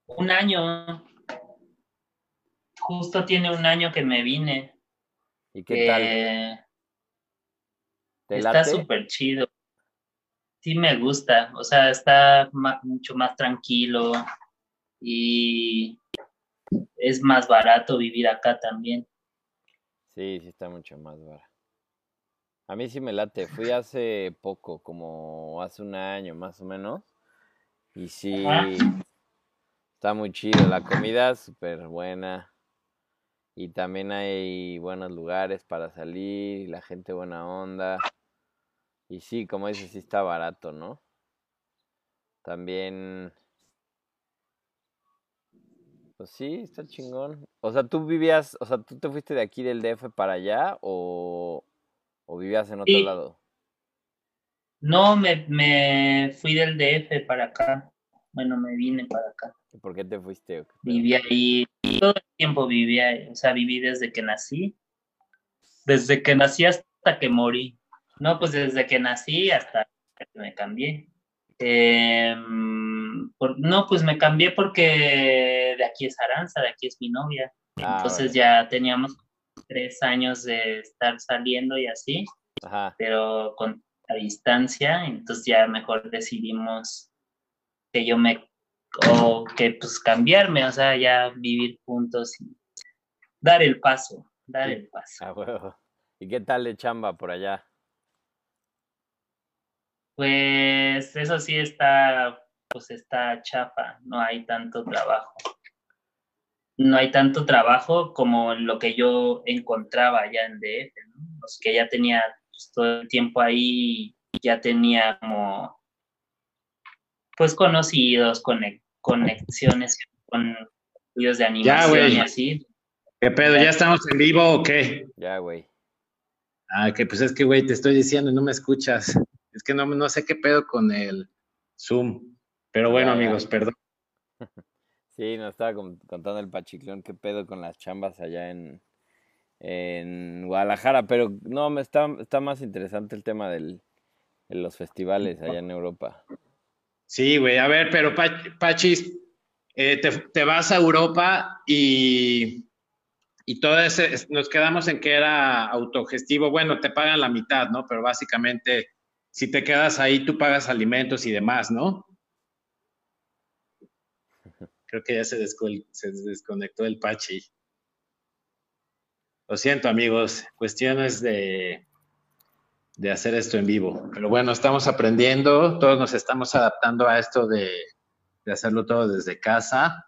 Un año. Justo tiene un año que me vine. ¿Y qué tal? Eh, ¿Te está súper chido. Sí me gusta. O sea, está mucho más tranquilo y es más barato vivir acá también. Sí, sí está mucho más vara. A mí sí me late. Fui hace poco, como hace un año más o menos. Y sí, Ajá. está muy chido. La comida es súper buena. Y también hay buenos lugares para salir. La gente buena onda. Y sí, como dices, sí está barato, ¿no? También... Pues sí, está chingón. O sea, tú vivías, o sea, tú te fuiste de aquí del DF para allá o, o vivías en otro Sí. lado. No, me, me fui del DF para acá. Bueno, me vine para acá. ¿Y ¿Por qué te fuiste? Viví ahí, todo el tiempo viví ahí, o sea, viví desde que nací. Desde que nací hasta que morí. No, pues desde que nací hasta que me cambié. Em, por- no, pues me cambié porque de aquí es Aranza, de aquí es mi novia. Ah, Entonces ya teníamos tres años de estar saliendo y así, Ajá. pero con a distancia, entonces ya mejor decidimos que yo me, o que pues cambiarme, o sea, ya vivir juntos y dar el paso, dar Sí. el paso. A huevo. ¿Y qué tal de chamba por allá? Pues eso sí está, pues está chafa, no hay tanto trabajo. No hay tanto trabajo como lo que yo encontraba allá en DF, ¿no? Los que ya tenía pues, todo el tiempo ahí, ya tenía como, pues conocidos, conec- conexiones con estudios de animación güey. y así. ¿Qué pedo? ¿Ya estamos en vivo o qué? Ya, güey. Ah, que pues es que, güey, te estoy diciendo y no me escuchas. Es que no, no sé qué pedo con el Zoom. Pero bueno, Ya, ya. amigos, perdón. Sí, nos estaba con- contando el Pachiclón qué pedo con las chambas allá en, en Guadalajara, pero no, me está, está más interesante el tema del, de los festivales allá en Europa. Sí, güey, a ver, pero Pach- Pachis, eh, te, vas a Europa y, y todo ese, es- nos quedamos en que era autogestivo. Bueno, te pagan la mitad, ¿no? Pero básicamente, si te quedas ahí, tú pagas alimentos y demás, ¿no? Creo que ya se, se desconectó el Pachi. Lo siento, amigos, cuestiones de, de hacer esto en vivo. Pero bueno, estamos aprendiendo, todos nos estamos adaptando a esto de, de hacerlo todo desde casa.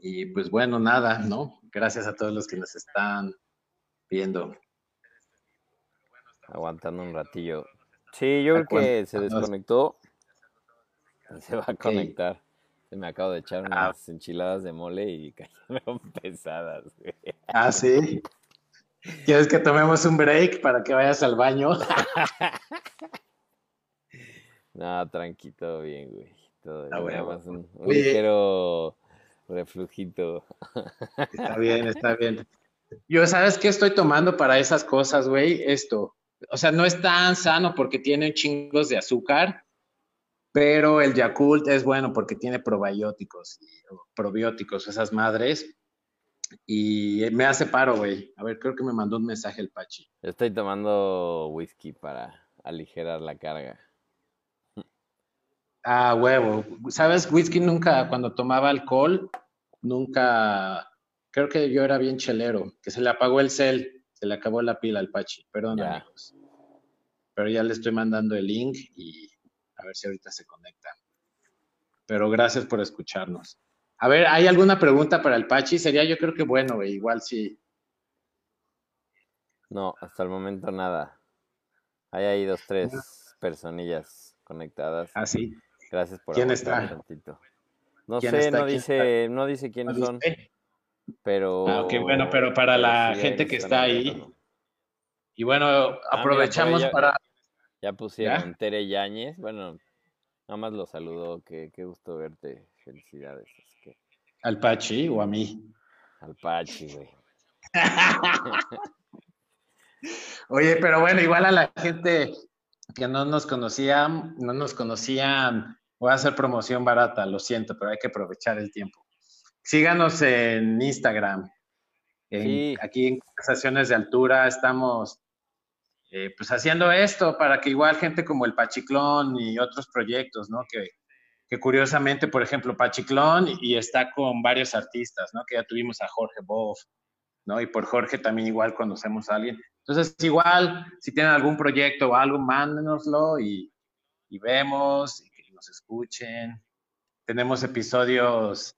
Y pues bueno, nada, ¿no? Gracias a todos los que nos están viendo. Aguantando un ratillo. Sí, yo creo que se desconectó. Se va a conectar. Se me acabo de echar Ah. unas enchiladas de mole y cayeron pesadas, güey. Ah, sí. ¿Quieres que tomemos un break para que vayas al baño? No, tranqui, todo bien, güey. Todo Está bien, nada bueno. más un, ligero reflujito. Está bien, está bien. Yo, ¿sabes qué estoy tomando para esas cosas, güey? Esto. O sea, no es tan sano porque tiene chingos de azúcar, pero el Yakult es bueno porque tiene probióticos, y- o probióticos, esas madres. Y me hace paro, güey. A ver, creo que me mandó un mensaje el Pachi. Estoy tomando whisky para aligerar la carga. Ah, huevo. ¿Sabes? Whisky nunca, cuando tomaba alcohol, nunca creo que yo era bien chelero, que se le apagó el cel, se le acabó la pila al Pachi, perdón Ya. amigos. Pero ya le estoy mandando el link y a ver si ahorita se conecta. Pero gracias por escucharnos. A ver, ¿hay alguna pregunta para el Pachi? Sería yo creo que bueno, güey, igual sí. No, hasta el momento nada. Hay ahí dos, tres personillas conectadas. Así. Gracias por ¿Quién está? un tantito. No ¿Quién sé, está? no ¿Quién dice, no dice quiénes son, pero... Ah, ok, bueno, pero para la sí, gente que está ahí, y bueno, Ah, aprovechamos ya- para... Ya pusieron ¿Ya? Tere Yáñez, bueno, nada más lo saludo, que qué gusto verte, felicidades. Al Pachi o a mí. al Pachi, güey. Oye, pero bueno, igual a la gente que no nos conocía, no nos conocían, voy a hacer promoción barata, lo siento, pero hay que aprovechar el tiempo. Síganos en Instagram. En- Sí. Aquí en Conversaciones de Altura estamos eh, pues haciendo esto para que igual gente como el Pachiclón y otros proyectos, ¿no? Que, que curiosamente, por ejemplo, Pachiclón y está con varios artistas, ¿no? Que ya tuvimos a Jorge Boff, ¿no? Y por Jorge también igual conocemos a alguien. Entonces, igual, si tienen algún proyecto o algo, mándenoslo y, y vemos, y que nos escuchen. Tenemos episodios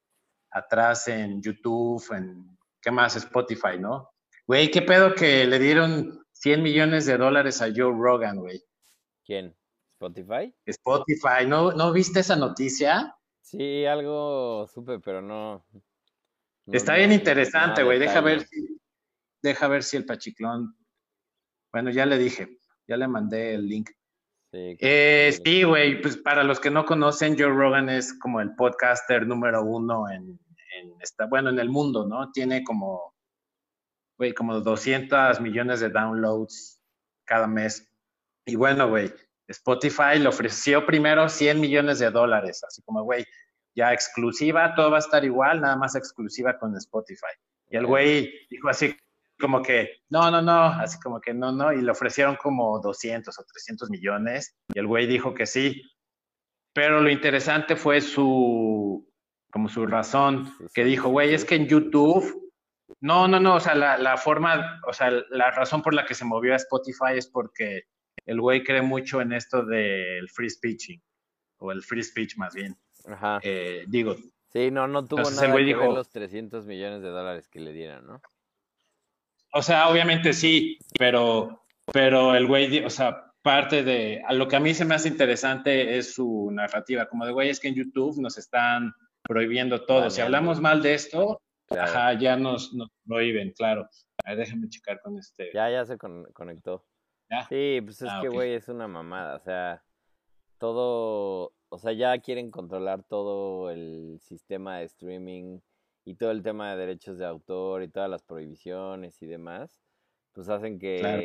atrás en YouTube, en, ¿qué más? Spotify, ¿no? Güey, ¿qué pedo que le dieron 100 millones de dólares a Joe Rogan, güey? ¿Quién? ¿Spotify? Spotify, ¿no, ¿no viste esa noticia? Sí, algo supe, pero no... no- Está bien interesante, güey. Deja ver si, deja ver si el Pachiclón. Bueno, ya le dije, ya le mandé el link. Sí, Eh, sí. güey, pues para los que no conocen, Joe Rogan es como el podcaster número uno en, en esta, bueno, en el mundo, ¿no? Tiene como, güey, como 200 millones de downloads cada mes. Y bueno, güey, Spotify le ofreció primero 100 millones de dólares, así como, güey, ya exclusiva, todo va a estar igual, nada más exclusiva con Spotify. Y el güey dijo así como que, no, no, no, así como que no, no, y le ofrecieron como 200 o 300 millones, y el güey dijo que sí. Pero lo interesante fue su, como su razón, que dijo, güey, es que en YouTube, no, no, no, o sea, la, la forma, o sea, la razón por la que se movió a Spotify es porque el güey cree mucho en esto del free speeching, o el free speech más bien. Ajá. Eh, digo, Sí, no, no tuvo entonces el nada güey que ver dijo- los 300 millones de dólares que le dieron, ¿no? O sea, obviamente sí, pero, pero el güey, o sea, parte de, a lo que a mí se me hace interesante es su narrativa, como de, güey, es que en YouTube nos están prohibiendo todo. Si hablamos mal de esto, Claro. ajá, ya nos, nos prohíben, claro. A ver, déjame checar con este. Ya, ya se con- conectó. ¿Ya? Sí, pues es Ah, que, güey, es una mamada. O sea, todo, o sea, ya quieren controlar todo el sistema de streaming y todo el tema de derechos de autor y todas las prohibiciones y demás, pues hacen que Claro.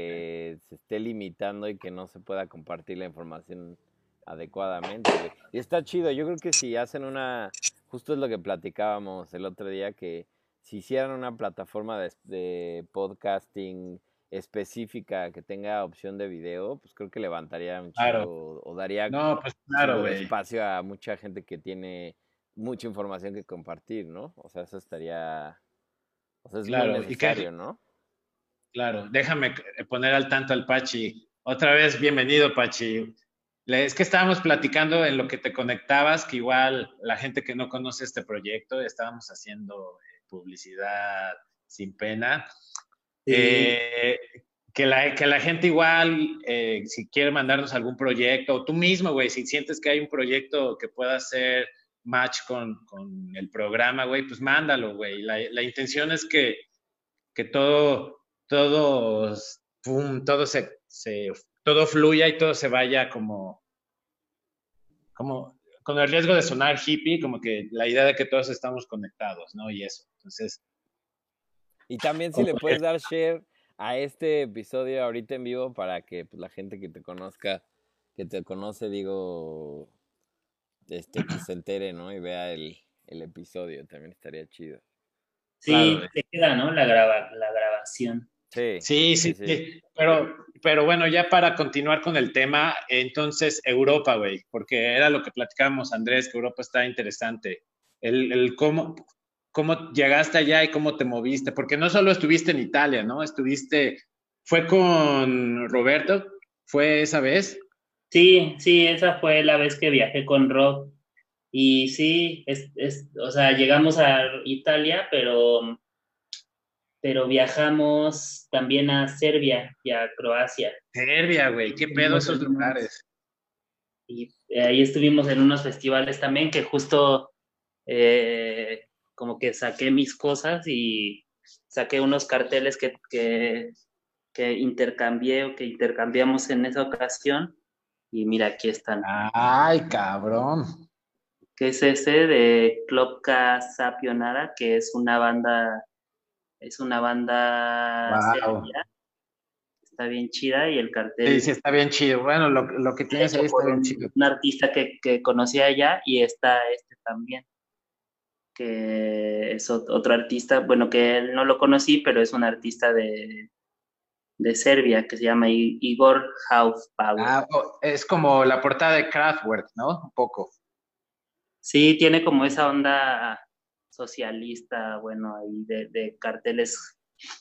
se esté limitando y que no se pueda compartir la información adecuadamente. Y está chido, yo creo que si hacen una, justo es lo que platicábamos el otro día, que si hicieran una plataforma de, de podcasting específica que tenga opción de video, pues creo que levantaría un Claro. chingo o daría No, pues claro, espacio a mucha gente que tiene mucha información que compartir, ¿no? O sea, eso estaría, o sea, es Claro, muy que- ¿no? Claro, déjame eh, poner al tanto al Pachi. Otra vez, bienvenido, Pachi. Es que estábamos platicando en lo que te conectabas, que igual la gente que no conoce este proyecto, estábamos haciendo eh, publicidad sin pena. Eh, que, la, que la gente igual, eh, si quiere mandarnos algún proyecto, o tú mismo, güey, si sientes que hay un proyecto que pueda hacer match con, con el programa, güey, pues mándalo, güey. La, la intención es que, que todo, todo, pum, todo se, se, todo fluya y todo se vaya como, como, con el riesgo de sonar hippie, como que la idea de que todos estamos conectados, ¿no? Y eso. Entonces, Y también si le puedes dar share a este episodio ahorita en vivo para que pues, la gente que te conozca, que te conoce, digo, este, que se entere, ¿no? Y vea el, el episodio, también estaría chido. Sí, Claro. te queda, ¿no? La, graba, la grabación. Sí, Sí, sí, Sí, sí. sí. Pero, pero bueno, ya para continuar con el tema, entonces Europa, güey, porque era lo que platicábamos, Andrés, que Europa está interesante. El, el cómo, cómo llegaste allá y cómo te moviste, porque no solo estuviste en Italia, ¿no? Estuviste, fue con Roberto, ¿fue esa vez? Sí, sí, esa fue la vez que viajé con Rob. Y sí, es, es, o sea, llegamos a Italia, pero, pero viajamos también a Serbia y a Croacia. Serbia, güey, qué pedo esos lugares. Y ahí estuvimos en unos festivales también que justo eh, como que saqué mis cosas y saqué unos carteles que, que, que intercambié o que intercambiamos en esa ocasión. Y mira, aquí están. Ay, cabrón. Que es ese de Klopka Sapionara, que es una banda, es una banda Wow. Está bien chida y el cartel. Sí, sí, está bien chido. Bueno, lo, lo que tienes ahí está bien un, chido. un artista que, que conocí allá y está este también, que es ot- otro artista, bueno, que él no lo conocí, pero es un artista de, de Serbia que se llama Igor Haufbauer. Ah, oh, es como la portada de Kraftwerk, ¿no? Un poco. Sí, tiene como esa onda socialista, bueno, ahí de, de carteles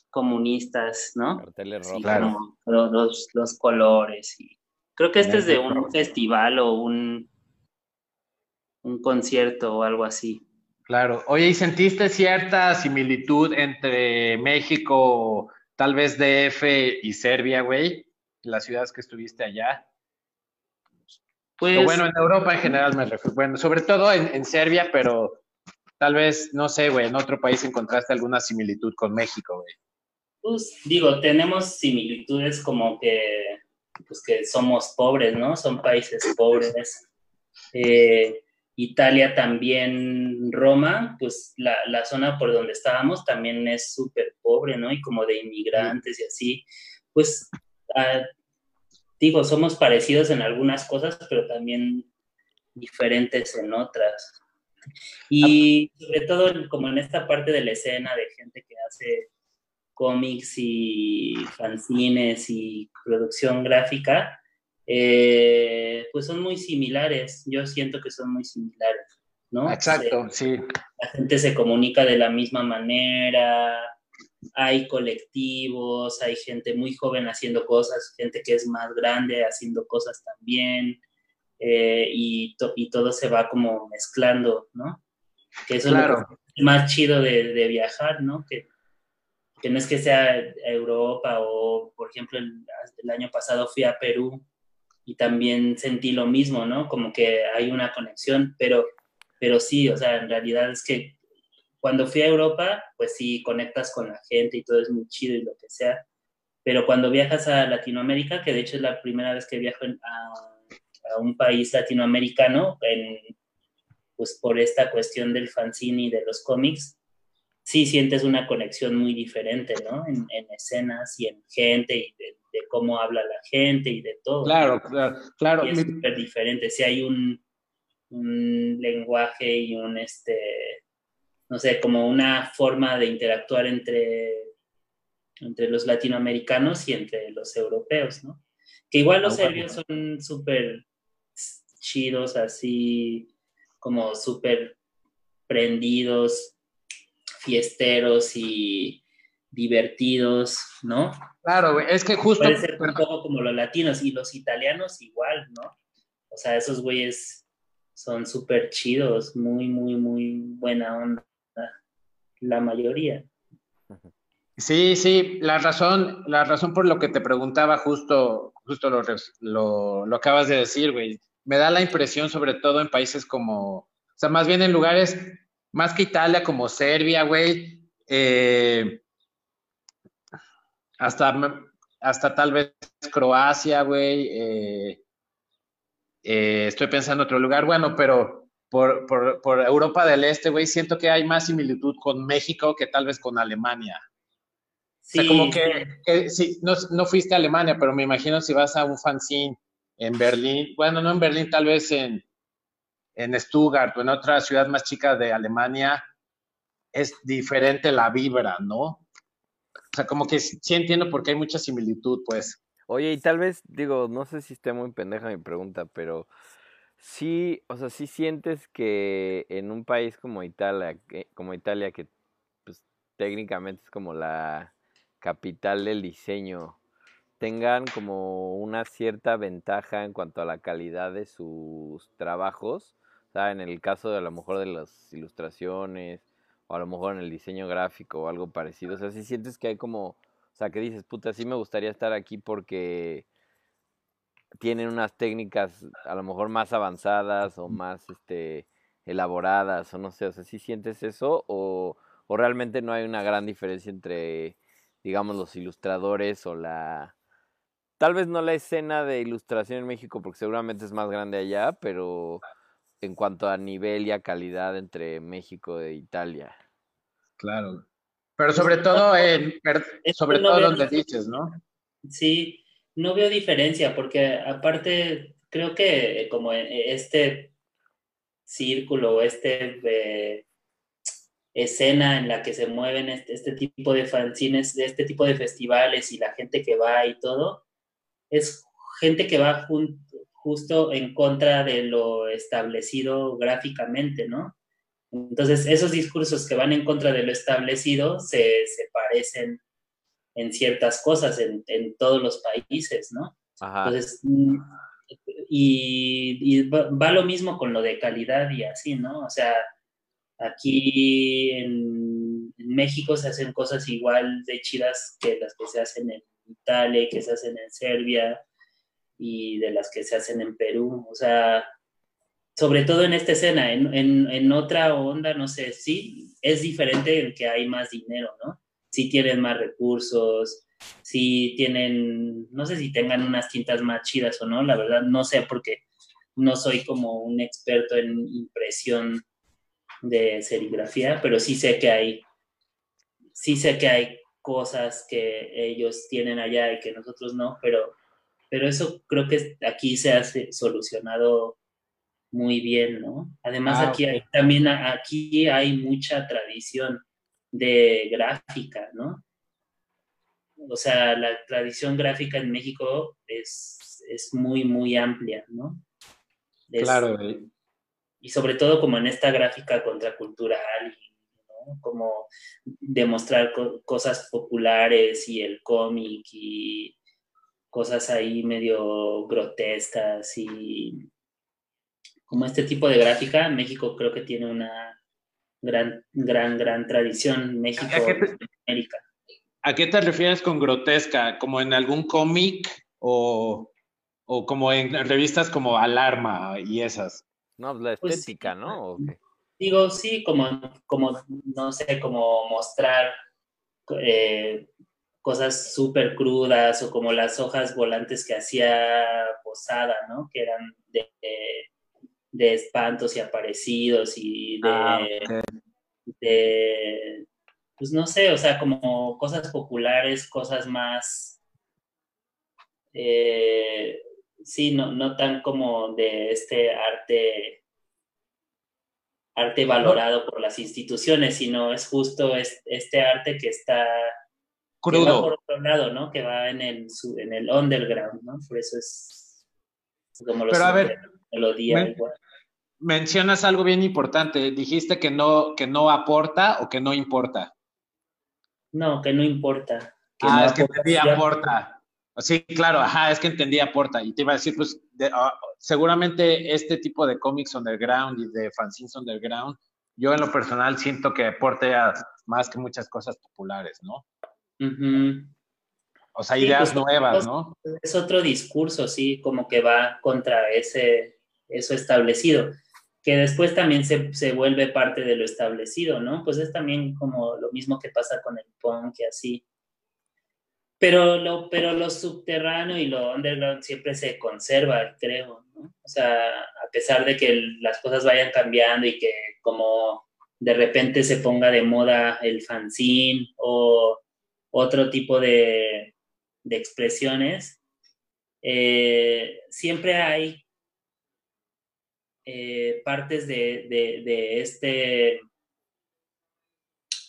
comunistas, ¿no? Carteles Sí, rojos. Claro. como lo- los, los colores. Y creo que este es de un festival o un, un concierto o algo así. Claro. Oye, ¿y sentiste cierta similitud entre México, tal vez DF y Serbia, güey? Las ciudades que estuviste allá. Pues, O bueno, en Europa en general me refiero. Bueno, sobre todo en, en Serbia, pero tal vez, no sé, güey, en otro país encontraste alguna similitud con México, güey. pues, digo, tenemos similitudes como que, pues que somos pobres, ¿no? Son países pobres. Eh, Italia también, Roma, pues la, la zona por donde estábamos también es súper pobre, ¿no? Y como de inmigrantes y así. Pues, ah, digo, somos parecidos en algunas cosas, pero también diferentes en otras. Y sobre todo como en esta parte de la escena de gente que hace cómics y fanzines y producción gráfica, eh, pues son muy similares. Yo siento que son muy similares, ¿no? Exacto, sí. la gente se comunica de la misma manera, hay colectivos, hay gente muy joven haciendo cosas, gente que es más grande haciendo cosas también, eh, y, to- y todo se va como mezclando, ¿no? Que eso es lo que es más chido de, de viajar, ¿no? Que, que no es que sea Europa o, por ejemplo, el, el año pasado fui a Perú y también sentí lo mismo, ¿no? Como que hay una conexión, pero, pero sí, o sea, en realidad es que cuando fui a Europa, pues sí, conectas con la gente y todo es muy chido y lo que sea, pero cuando viajas a Latinoamérica, que de hecho es la primera vez que viajo a, a un país latinoamericano, en, pues por esta cuestión del fanzine y de los cómics, sí sientes una conexión muy diferente, ¿no? En, en escenas y en gente y de, de cómo habla la gente y de todo. Claro, claro, claro. Y es súper diferente. Si hay un, un lenguaje y un, este, no sé, como una forma de interactuar entre, entre los latinoamericanos y entre los europeos, ¿no? Que igual los Ah, serbios son súper chidos, así como súper prendidos, fiesteros y divertidos, ¿no? Claro, güey, es que justo. Puede ser un poco como los latinos y los italianos igual, ¿no? O sea, esos güeyes son súper chidos, muy, muy, muy buena onda. La mayoría. Sí, sí, la razón, la razón por lo que te preguntaba justo, justo lo, lo, lo acabas de decir, güey. Me da la impresión, sobre todo en países como, o sea, más bien en lugares más que Italia, como Serbia, güey, eh, hasta, hasta tal vez Croacia, güey, eh, eh, estoy pensando en otro lugar, bueno, pero por, por, por Europa del Este, güey, siento que hay más similitud con México que tal vez con Alemania. Sí, o sea, como que, que sí, no, no fuiste a Alemania, pero me imagino si vas a un fanzine en Berlín, bueno, no en Berlín, tal vez en, en Stuttgart o en otra ciudad más chica de Alemania, es diferente la vibra, ¿no? O sea, como que sí, sí entiendo porque hay mucha similitud, pues. Oye, y tal vez, digo, no sé si esté muy pendeja mi pregunta, pero sí, o sea, sí sientes que en un país como Italia, como Italia, que pues técnicamente es como la capital del diseño, tengan como una cierta ventaja en cuanto a la calidad de sus trabajos. Sea, en el caso de a lo mejor de las ilustraciones, o a lo mejor en el diseño gráfico o algo parecido. O sea, si sientes que hay como, o sea, que dices, puta, sí me gustaría estar aquí porque tienen unas técnicas a lo mejor más avanzadas o más este elaboradas o no sé, o sea, si sientes eso o, o realmente no hay una gran diferencia entre digamos los ilustradores o la tal vez no la escena de ilustración en México porque seguramente es más grande allá, pero en cuanto a nivel y a calidad entre México e Italia. Claro. Pero sobre todo en sobre todo donde dices, ¿no? Sí, no veo diferencia porque aparte creo que como e, este círculo, este eh, escena en la que se mueven este, este, tipo de fanzines, de este tipo de festivales y la gente que va y todo, es gente que va justo en contra de lo establecido gráficamente, ¿no? Entonces, esos discursos que van en contra de lo establecido se, se parecen en ciertas cosas en, en todos los países, ¿no? Entonces, mm, y, va, lo mismo con lo de calidad y así, ¿no? O sea, aquí en, en, México se hacen cosas igual de chidas que las que se hacen en Italia, que se hacen en Serbia y de las que se hacen en Perú. O sea, sobre todo en esta escena, en, en, en otra onda, no sé, sí, es diferente en que hay más dinero, ¿no? si tienen más recursos, si tienen, no sé si tengan unas tintas más chidas o no, la verdad no sé porque no soy como un experto en impresión de serigrafía, pero sí sé que hay, sí sé que hay cosas que ellos tienen allá y que nosotros no, pero, pero eso creo que aquí se ha solucionado muy bien, ¿no? Además ah, aquí también aquí hay mucha tradición de gráfica, ¿no? O sea, la tradición gráfica en México es, es muy, muy amplia, ¿no? claro. Y sobre todo como en esta gráfica contracultural, ¿no? Como demostrar cosas populares y el cómic y cosas ahí medio grotescas y como este tipo de gráfica, México creo que tiene una gran, gran, gran tradición México, ¿A qué, te, América. ¿A qué te refieres con grotesca? ¿Como en algún cómic o, o, como en revistas como Alarma y esas? No, la pues estética, ¿no? Digo, sí, como, como, no sé, como mostrar eh, cosas súper crudas o como las hojas volantes que hacía Posada, ¿no? Que eran de, de espantos y aparecidos y ah, de, pues no sé, o sea, como cosas populares, cosas más, eh, sí, no, no tan como de este arte, arte valorado por las instituciones, sino es justo este arte que está crudo. por otro lado, ¿no? Que va en el, en el underground, ¿no? Por eso es como lo Pero a ver, mencionas algo bien importante. Dijiste que no, que no aporta o que no importa. No, que no importa. ah, es que entendí aporta. Sí, claro, ajá, es que entendí aporta. Y te iba a decir, pues, ah, seguramente este tipo de cómics underground y de fanzines underground, yo en lo personal siento que aporte más que muchas cosas populares, ¿no? O sea, ideas pues, nuevas, ¿no? Es otro discurso, sí, como que va contra ese, eso establecido que después también se, se, vuelve parte de lo establecido, ¿no? Pues es también como lo mismo que pasa con el punk y así. Pero lo, pero lo subterráneo y lo underground siempre se conserva, creo, ¿no? O sea, a pesar de que las cosas vayan cambiando y que como de repente se ponga de moda el fanzine o otro tipo de, de expresiones, eh, siempre hay eh, partes de, de, este,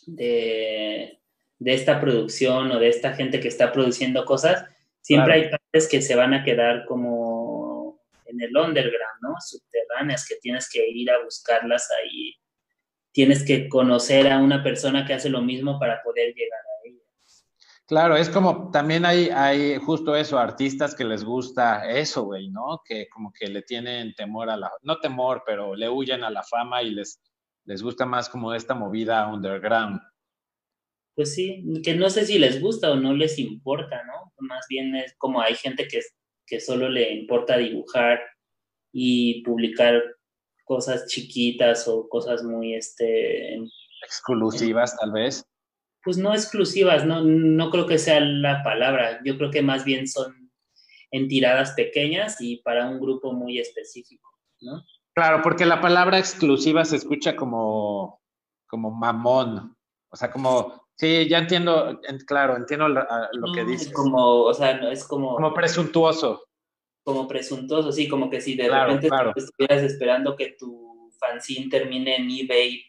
de, de, esta producción o de esta gente que está produciendo cosas, siempre hay partes que se van a quedar como en el underground, ¿no? Subterráneas, que tienes que ir a buscarlas ahí. Tienes que conocer a una persona que hace lo mismo para poder llegar a. Claro, es como también hay, hay justo eso, artistas que les gusta eso, güey, ¿no? Que como que le tienen temor a la, no temor, pero le huyen a la fama y les, les gusta más como esta movida underground. Pues sí, que no sé si les gusta o no les importa, ¿no? Más bien es como hay gente que, que solo le importa dibujar y publicar cosas chiquitas o cosas muy, este... Exclusivas, tal vez pues no exclusivas, no, no creo que sea la palabra. Yo creo que más bien son en tiradas pequeñas y para un grupo muy específico, ¿no? Claro, porque la palabra exclusiva se escucha como, como mamón. O sea, como, sí, ya entiendo, claro, entiendo lo, que dices. Como, o sea, no, es como... Como presuntuoso. Como presuntuoso, sí, como que si de repente estuvieras esperando que tu fanzine termine en eBay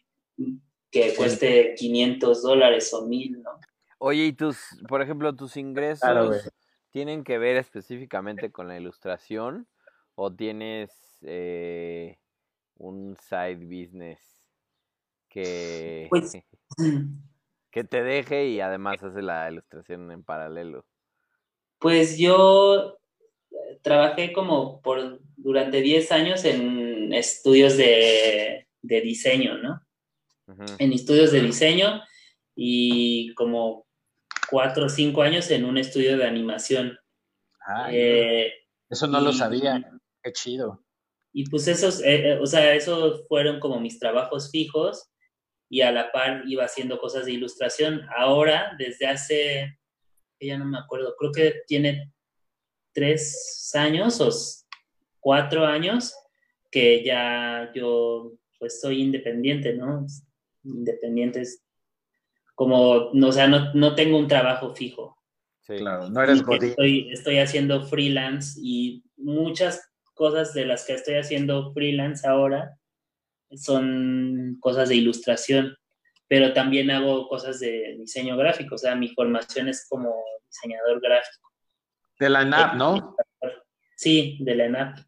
que cueste 500 dólares o 1000, ¿no? Oye, y tus, por ejemplo, tus ingresos tienen que ver específicamente con la ilustración o tienes eh, un side business que, pues, que te deje y además hace la ilustración en paralelo? Pues yo eh, trabajé como por durante 10 años en estudios de, de diseño, ¿no? En estudios de diseño y como cuatro o cinco años en un estudio de animación. Eh, eso no lo sabía, qué chido. Y pues esos, eh, eh, o sea, esos fueron como mis trabajos fijos y a la par iba haciendo cosas de ilustración. Ahora, desde hace, ya no me acuerdo, creo que tiene tres años o cuatro años que ya yo pues soy independiente, ¿no? Independientes, como, no, o sea, no, no tengo un trabajo fijo. Sí, claro, no eres estoy, estoy haciendo freelance y muchas cosas de las que estoy haciendo freelance ahora son cosas de ilustración, pero también hago cosas de diseño gráfico, o sea, mi formación es como diseñador gráfico. De la ENAP, ¿no? Sí, de la ENAP.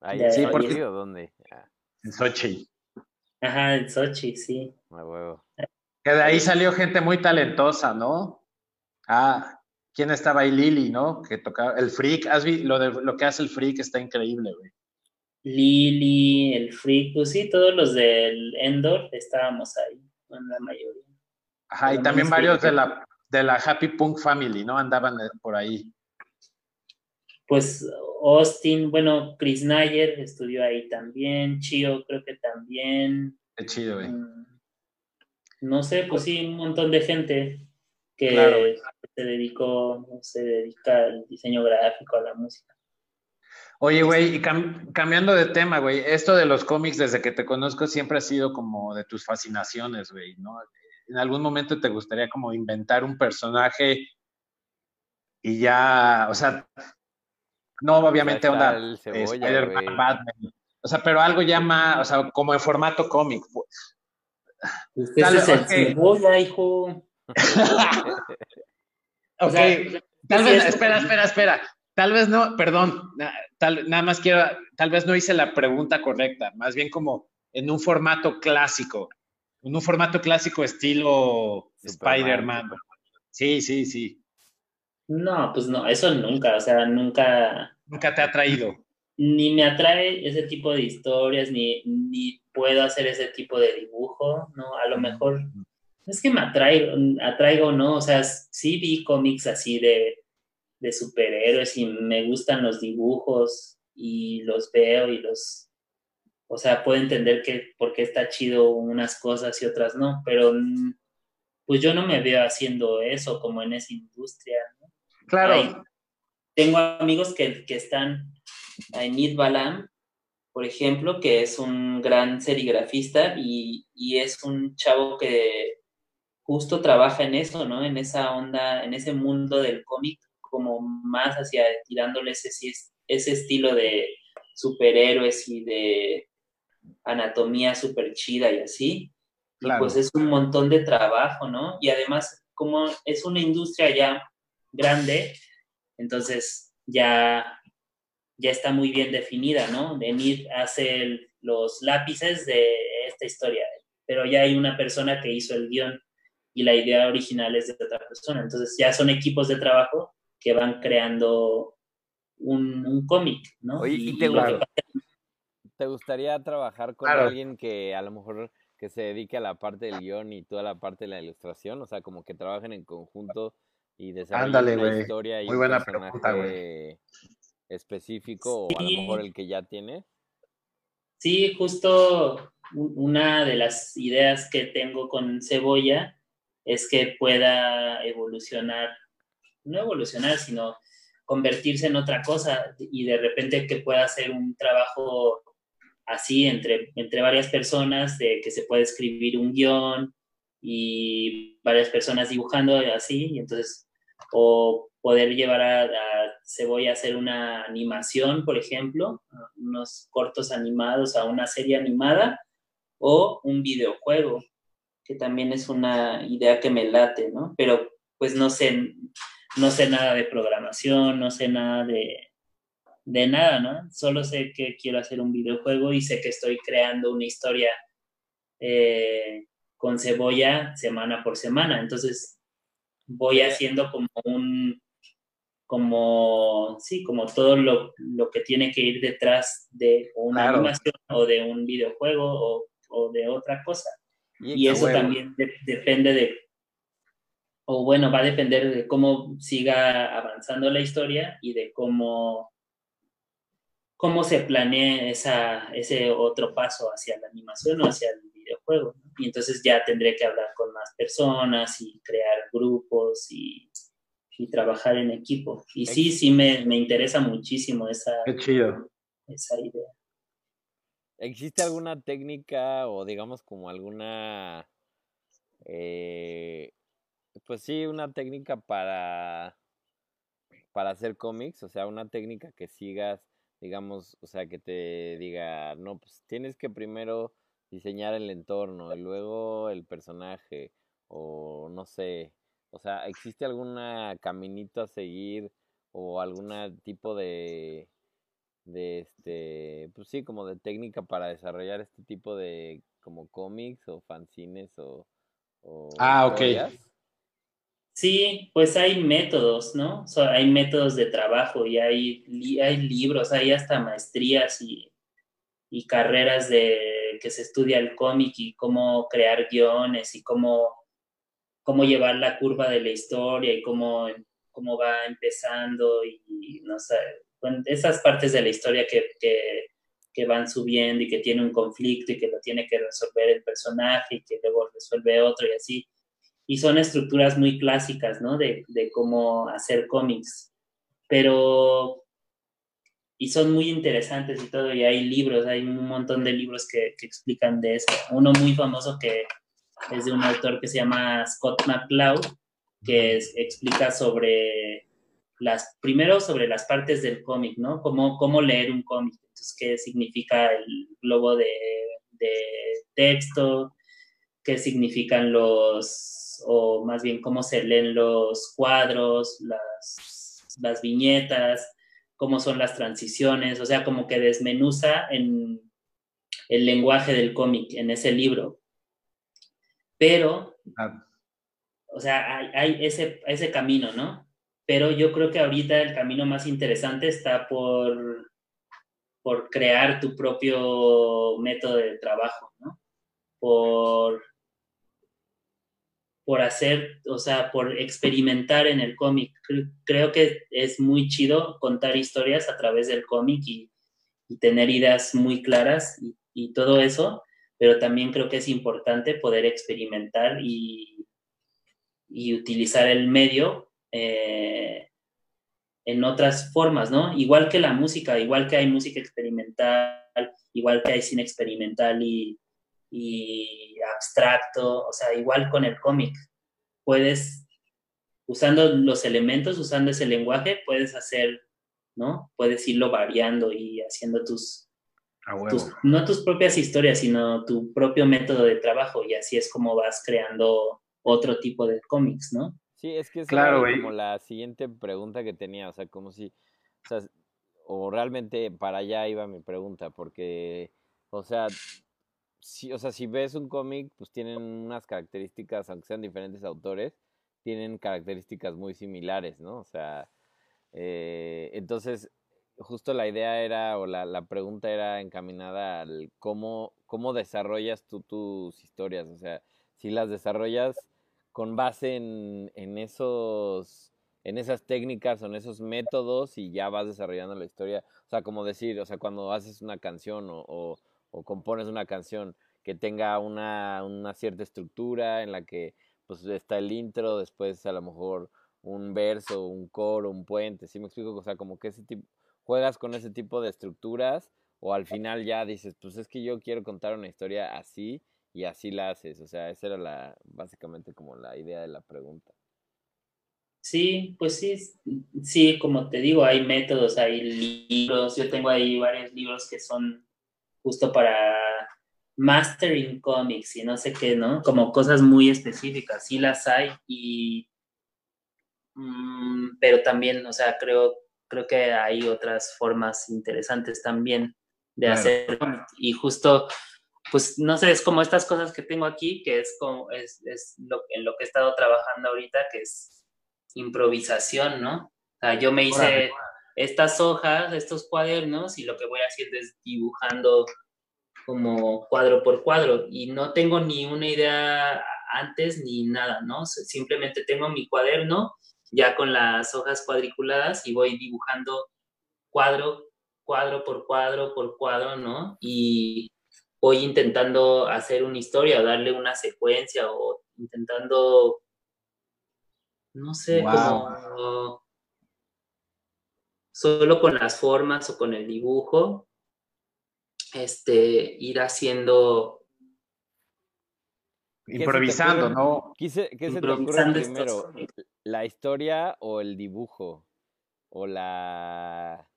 Ahí, sí, ¿por qué? ¿Dónde? En Sochi. Ajá, el Sochi, sí. Que de ahí salió gente muy talentosa, ¿no? Ah, ¿quién estaba ahí? Lili, ¿no? Que tocaba el Freak. ¿Has visto lo, de, lo que hace el Freak? Está increíble, güey. Lili, el Freak, pues sí, todos los del Endor estábamos ahí, en la mayoría. Ajá, y también varios de la, de la Happy Punk Family, ¿no? Andaban eh, por ahí. Pues Austin, bueno, Chris Nayer estudió ahí también, Chio creo que también. Qué chido, güey. Mm, no sé, pues sí, un montón de gente que se dedicó, se dedica al diseño gráfico, a la música. Oye, güey, y cambiando de tema, güey, esto de los cómics desde que te conozco siempre ha sido como de tus fascinaciones, güey, ¿no? En algún momento te gustaría como inventar un personaje y ya, o sea, no, obviamente onda. O sea, pero algo ya más, o sea, como en formato cómic, pues. Usted tal, es el cebolla, hijo. ok, tal vez, espera, espera, espera. Tal vez no, perdón, tal, nada más quiero, tal vez no hice la pregunta correcta, más bien como en un formato clásico, en un formato clásico estilo Spider-Man. Sí, sí, sí. No, pues no, eso nunca, o sea, nunca. Nunca te ha traído. Ni me atrae ese tipo de historias, ni, ni puedo hacer ese tipo de dibujo, ¿no? A lo mejor es que me atraigo, atraigo, ¿no? O sea, sí vi cómics así de, de superhéroes y me gustan los dibujos y los veo y los, o sea, puedo entender que por qué está chido unas cosas y otras no, pero pues yo no me veo haciendo eso como en esa industria, ¿no? Claro. Tengo amigos que, que están en Idbalam, por ejemplo, que es un gran serigrafista y, y, es un chavo que justo trabaja en eso, ¿no? En esa onda, en ese mundo del cómic, como más hacia tirándoles ese, ese estilo de superhéroes y de anatomía súper chida y así. Y pues es un montón de trabajo, ¿no? Y además, como es una industria ya grande, entonces ya ya está muy bien definida, ¿no? Enid hace los lápices de esta historia, pero ya hay una persona que hizo el guion y la idea original es de otra persona. Entonces ya son equipos de trabajo que van creando un, cómic, ¿no? Oye, ¿y, te, te, gustaría trabajar con alguien que a lo mejor que se dedique a la parte del guion y toda la parte de la ilustración? O sea, como que trabajen en conjunto y desarrollen una historia y un personaje específico o a lo mejor el que ya tiene. Sí, justo una de las ideas que tengo con Cebolla es que pueda evolucionar, no evolucionar, sino convertirse en otra cosa y de repente que pueda hacer un trabajo así entre, entre varias personas, de que se puede escribir un guion y varias personas dibujando así, y entonces, o poder llevar a, Cebolla a hacer una animación, por ejemplo, unos cortos animados a una serie animada, o un videojuego, que también es una idea que me late, ¿no? Pero pues no sé, no sé nada de programación, no sé nada de, de nada, ¿no? Solo sé que quiero hacer un videojuego y sé que estoy creando una historia eh, con cebolla semana por semana. Entonces voy haciendo como un, como, sí, como todo lo, que tiene que ir detrás de una animación o de un videojuego o, de otra cosa. Y, eso también depende de o bueno, va a depender de cómo siga avanzando la historia y de cómo, cómo se planee esa, ese otro paso hacia la animación o hacia el videojuego. Y entonces ya tendré que hablar con más personas y crear grupos y, y trabajar en equipo. Y sí, sí me, me interesa muchísimo esa, esa idea. ¿Existe alguna técnica o digamos como alguna eh, pues sí, una técnica para, para hacer cómics, o sea, una técnica que sigas, digamos, o sea, que te diga, no, pues tienes que primero diseñar el entorno y luego el personaje, o no sé, o sea, ¿existe algún caminito a seguir o algún tipo de, de este, pues sí, como de técnica para desarrollar este tipo de como cómics o fanzines o... o ah, ok. Sí, pues hay métodos, ¿no? hay métodos de trabajo y hay, hay libros, hay hasta maestrías y, carreras de que se estudia el cómic y cómo crear guiones y cómo, cómo llevar la curva de la historia y cómo, cómo va empezando y, no sé, esas partes de la historia que, que, que van subiendo y que tiene un conflicto y que lo tiene que resolver el personaje y que luego resuelve otro y así y son estructuras muy clásicas, ¿no? De, de cómo hacer cómics, pero y son muy interesantes y todo, y hay libros, hay un montón de libros que, explican de eso. Uno muy famoso que es de un autor que se llama Scott McCloud, que explica sobre las, primero sobre las partes del cómic, ¿no? Cómo, cómo leer un cómic, entonces qué significa el globo de, de texto, qué significan los o más bien cómo se leen los cuadros, las, las viñetas, cómo son las transiciones, o sea, como que desmenuza en el lenguaje del cómic en ese libro. Pero, ah. o sea, hay, ese, ese camino, ¿no? Pero yo creo que ahorita el camino más interesante está por, por crear tu propio método de trabajo, ¿no? Por por hacer, o sea, por experimentar en el cómic. Creo que es muy chido contar historias a través del cómic y, tener ideas muy claras y, todo eso, pero también creo que es importante poder experimentar y, utilizar el medio eh, en otras formas, ¿no? Igual que la música, igual que hay música experimental, igual que hay cine experimental y, y abstracto, o sea, igual con el cómic. Puedes, usando los elementos, usando ese lenguaje, puedes hacer, ¿no? Puedes irlo variando y haciendo tus, no tus propias historias, sino tu propio método de trabajo y así es como vas creando otro tipo de cómics, ¿no? Sí, es que es claro, como la siguiente pregunta que tenía, o sea, como si, o sea, o realmente para allá iba mi pregunta, porque, o sea, si, o sea, si ves un cómic, pues tienen unas características, aunque sean diferentes autores, tienen características muy similares, ¿no? O sea, eh, entonces, justo la idea era, o la, la pregunta era encaminada al cómo, cómo desarrollas tú tus historias, o sea, si las desarrollas con base en, en esos en esas técnicas o en esos métodos y ya vas desarrollando la historia. O sea, como decir, o sea, cuando haces una canción o, o, compones una canción que tenga una, una, cierta estructura en la que pues está el intro, después a lo mejor un verso, un coro, un puente, ¿sí me explico? O sea, como que ese tipo, juegas con ese tipo de estructuras o al final ya dices, pues es que yo quiero contar una historia así y así la haces. O sea, esa era la, básicamente como la idea de la pregunta. Sí, pues sí, sí, como te digo, hay métodos, hay libros, yo tengo ahí varios libros que son justo para mastering comics y no sé qué, ¿no? Como cosas muy específicas, sí las hay y... Mm, pero también, o sea, creo, creo que hay otras formas interesantes también de hacer y justo pues no sé, es como estas cosas que tengo aquí, que es como, es, es lo, en lo que he estado trabajando ahorita, que es improvisación, ¿no? O sea, yo me hice estas hojas, estos cuadernos, y lo que voy haciendo es dibujando como cuadro por cuadro, y no tengo ni una idea antes ni nada, ¿no? Simplemente tengo mi cuaderno ya con las hojas cuadriculadas y voy dibujando cuadro, cuadro por cuadro por cuadro, ¿no? Y voy intentando hacer una historia darle una secuencia o intentando no sé, como solo con las formas o con el dibujo, este, ir haciendo... Improvisando, ¿no? ¿Qué se, te ocurre primero? ¿La historia o el dibujo? O la...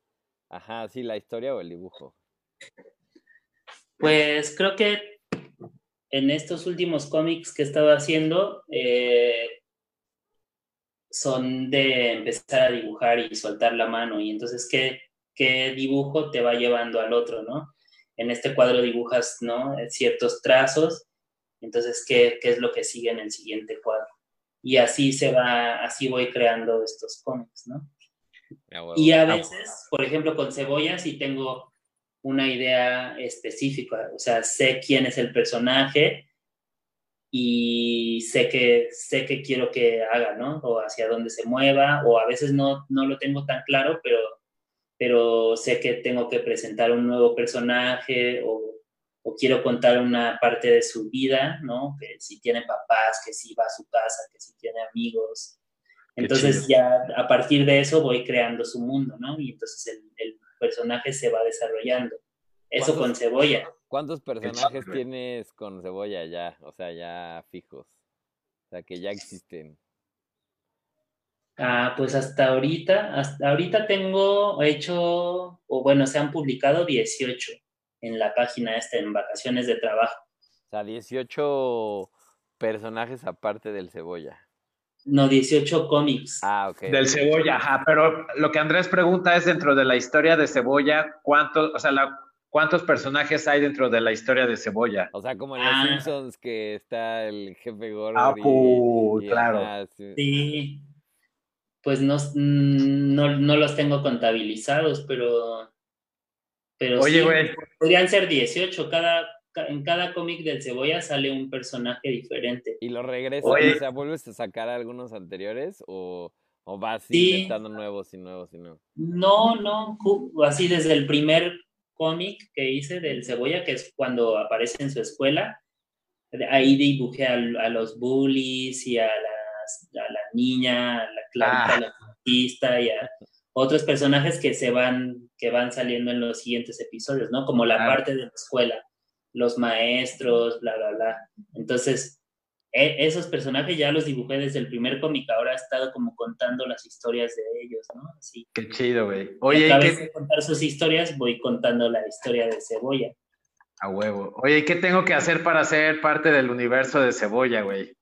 Ajá, sí, la historia o el dibujo. Pues creo que en estos últimos cómics que he estado haciendo, eh, son de empezar a dibujar y soltar la mano y entonces qué, qué dibujo te va llevando al otro, ¿no? En este cuadro dibujas, ¿no? Ciertos trazos, entonces ¿qué, qué es lo que sigue en el siguiente cuadro? Y así se va, así voy creando estos cómics, ¿no? Ah, y a veces, por ejemplo, con cebolla sí tengo una idea específica, o sea, sé quién es el personaje, y sé que, sé que quiero que haga, ¿no? O hacia dónde se mueva, o a veces no, no lo tengo tan claro, pero, pero sé que tengo que presentar un nuevo personaje o, o quiero contar una parte de su vida, ¿no? Que si tiene papás, que si va a su casa, que si tiene amigos. Entonces ya a partir de eso voy creando su mundo, ¿no? Y entonces el, el personaje se va desarrollando. Eso con cebolla. ¿Cuántos personajes tienes con cebolla ya? O sea, ya fijos. O sea, que ya existen. Ah, pues hasta ahorita, hasta ahorita tengo hecho, o bueno, se han publicado 18 en la página esta, en vacaciones de trabajo. O sea, 18 personajes aparte del cebolla. No, 18 cómics. Ah, ok. Del cebolla, ajá, pero lo que Andrés pregunta es dentro de la historia de cebolla, ¿cuántos, o sea, la, ¿Cuántos personajes hay dentro de la historia de Cebolla? O sea, como en Los ah. Simpsons que está el jefe gordo. Ah, claro. sí. Pues no, no, los tengo contabilizados, pero. Pero Oye, güey. podrían ser 18. Cada, en cada cómic del Cebolla sale un personaje diferente. ¿Y lo regresas? O sea, ¿vuelves a sacar algunos anteriores o, o vas inventando nuevos y nuevos y nuevos? No, no. Así desde el primer cómic que hice del Cebolla, que es cuando aparece en su escuela. Ahí dibujé a, los bullies y a, a la niña, a la Clarita, ah. la artista y a otros personajes que se van, que van saliendo en los siguientes episodios, ¿no? Como la parte de la escuela, los maestros, bla, bla, bla. Entonces, e, esos personajes ya los dibujé desde el primer cómic, ahora he estado como contando las historias de ellos, ¿no? Así. Qué chido, güey. Oye, a vez de contar sus historias, voy contando la historia de Cebolla. A huevo. Oye, ¿qué tengo que hacer para ser parte del universo de Cebolla, güey?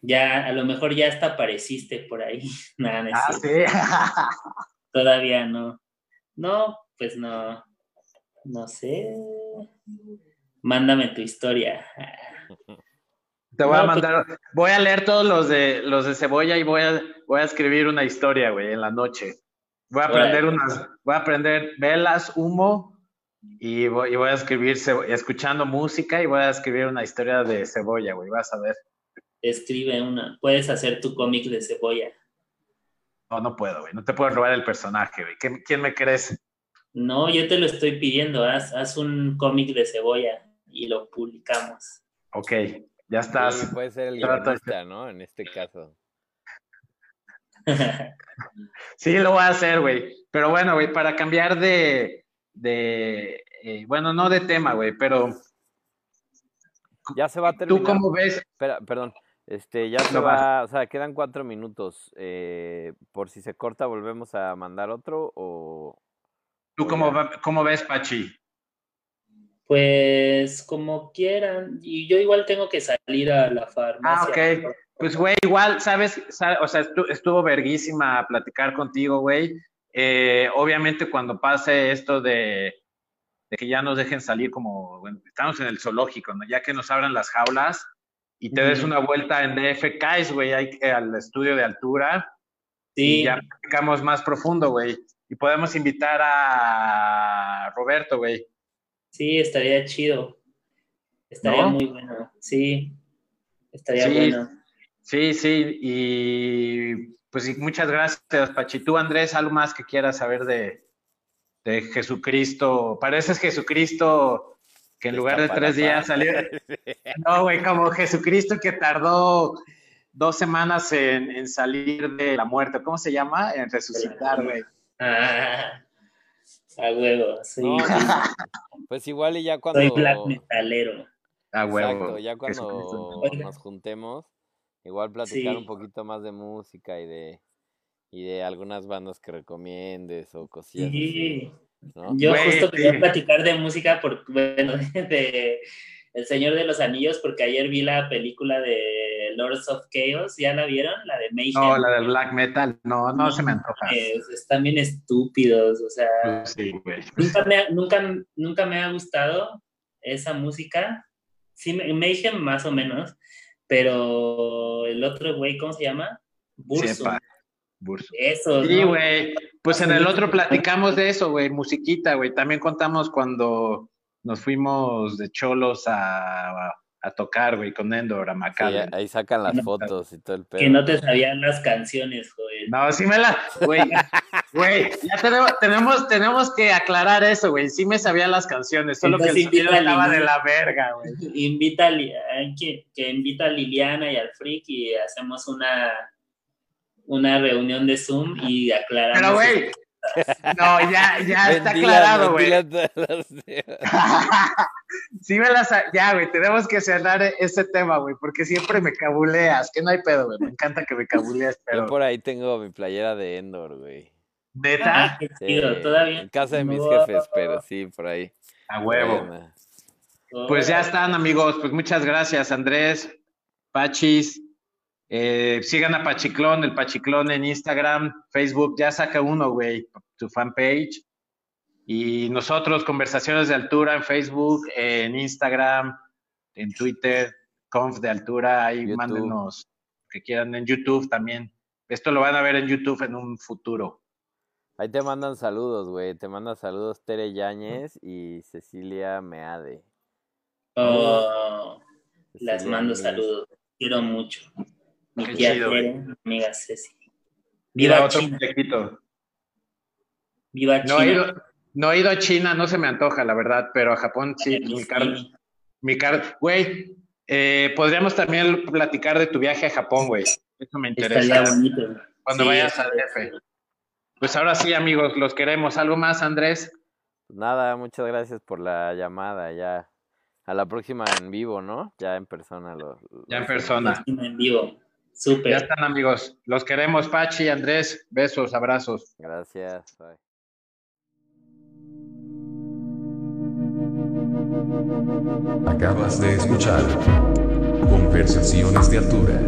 Ya, a lo mejor ya hasta apareciste por ahí. ah, sí. todavía no. No, pues no. No sé. Mándame tu historia. Te voy a pues- mandar, voy a leer todos los de los de cebolla y voy a, voy a escribir una historia, güey, en la noche. Voy a aprender unas, voy a aprender velas, humo y voy, y voy a escribir escuchando música y voy a escribir una historia de cebolla, güey, vas a ver. Escribe una. Puedes hacer tu cómic de cebolla. No, no puedo, güey, no te puedo robar el personaje, güey. ¿Quién, quién me crees? No, yo te lo estoy pidiendo. Haz, haz un cómic de cebolla y lo publicamos. Ok, ya estás. Sí, puede ser el guionista, ¿no? En este caso. Sí, lo voy a hacer, güey. Pero bueno, güey, para cambiar de, de eh, bueno, no de tema, güey, pero Ya se va a ¿tú terminar. cómo ves? Espera, perdón. Este, ya se No vas. va, o sea, quedan cuatro minutos. Eh, por si se corta, volvemos a mandar otro o. ¿Tú cómo, va- cómo ves, Pachi? Pues como quieran. Y yo igual tengo que salir a la farmacia. Ah, ok. Pues, güey, igual, ¿sabes? Sa- O sea, estu- estuvo verguísima platicar contigo, güey. Eh, obviamente, cuando pase esto de, de que ya nos dejen salir como, bueno, estamos en el zoológico, ¿no? Ya que nos abran las jaulas y te des una vuelta en DF, caes, güey, eh, al estudio de altura Sí, y ya platicamos más profundo, güey. Y podemos invitar a Roberto, güey. Sí, estaría chido. Estaría ¿No? muy bueno. Sí, estaría Sí. bueno. Sí, sí, y pues muchas gracias, Pachi. Tú, Andrés, algo más que quieras saber de, de Jesucristo. Pareces Jesucristo que en lugar de tres días salió. No, güey, como Jesucristo que tardó dos semanas en, en salir de la muerte. ¿Cómo se llama? En resucitar, güey. Ah, a huevo, sí. No, Pues igual y ya cuando. Soy black metalero. A huevo. Exacto, ya cuando nos juntemos, igual platicar Sí. un poquito más de música y de y de algunas bandas que recomiendes o cosillas así, Sí. ¿no? Yo Güey, justo quería sí. platicar de música por, bueno, de El Señor de los Anillos, porque ayer vi la película de Lords of Chaos, ¿ya la vieron? La de Mayhem. No, la del black metal, no, no se me antoja. Es- están bien estúpidos, o sea, Sí, güey. nunca me, ha- nunca, nunca me ha gustado esa música. Sí, Mayhem más o menos, pero el otro güey, ¿cómo se llama? Burzum. Sepa. Burso. Eso, Sí, ¿no? güey. Pues en el otro platicamos de eso, güey, musiquita, güey. También contamos cuando nos fuimos de cholos a, a tocar, güey, con Endor, a Sí, Macallen. ahí sacan las No, fotos y todo el pedo. Que no te sabían las canciones, joder. No, sí me la, güey, güey, ya tenemos, tenemos, tenemos que aclarar eso, güey. Sí me sabía las canciones, solo que el Entonces sonido a estaba de la verga, güey. Invita a que, que invita a Liliana y al Freak y hacemos una, una reunión de Zoom y aclaramos. Pero, güey, no, ya, ya está aclarado, güey. sí me las, ya, güey, tenemos que cerrar ese tema, güey, porque siempre me cabuleas, que no hay pedo, güey. Me encanta que me cabulees, Yo pero por ahí tengo mi playera de Endor, güey. neta, Ah, Sí, todavía. En casa de mis No. jefes, pero sí, por ahí. a huevo. Pues ya están, amigos. Pues muchas gracias, Andrés, Pachis. Eh, sigan a Pachiclón, el Pachiclón en Instagram, Facebook. Ya saca uno, güey, tu fanpage. Y nosotros, Conversaciones de Altura en Facebook, en Instagram, en Twitter, Conf de Altura. Ahí YouTube. mándenos que quieran en YouTube también. Esto lo van a ver en YouTube en un futuro. Ahí te mandan saludos, güey. Te mandan saludos Tere Yáñez y Cecilia Meade. Oh, las mando Meade. saludos. Quiero mucho. Mi Qué tía chido, Tere, mi amiga Ceci. Mira, Viva otro China. muñequito. Viva No he, China. ido, no he ido a China, no se me antoja, la verdad, pero a Japón sí. Mi car- mi car- güey, eh, podríamos también platicar de tu viaje a Japón, güey. Eso me interesa. Estaría bonito. Cuando Sí, vayas a estaría DF. Pues ahora sí, amigos, los queremos. ¿Algo más, Andrés? Pues nada, muchas gracias por la llamada. Ya a la próxima en vivo, ¿no? Ya en persona. Lo, lo Ya en persona. En vivo. Ya Súper. están, amigos. Los queremos, Pachi, Andrés. Besos, abrazos. Gracias. bye. Acabas de escuchar Conversaciones de Altura.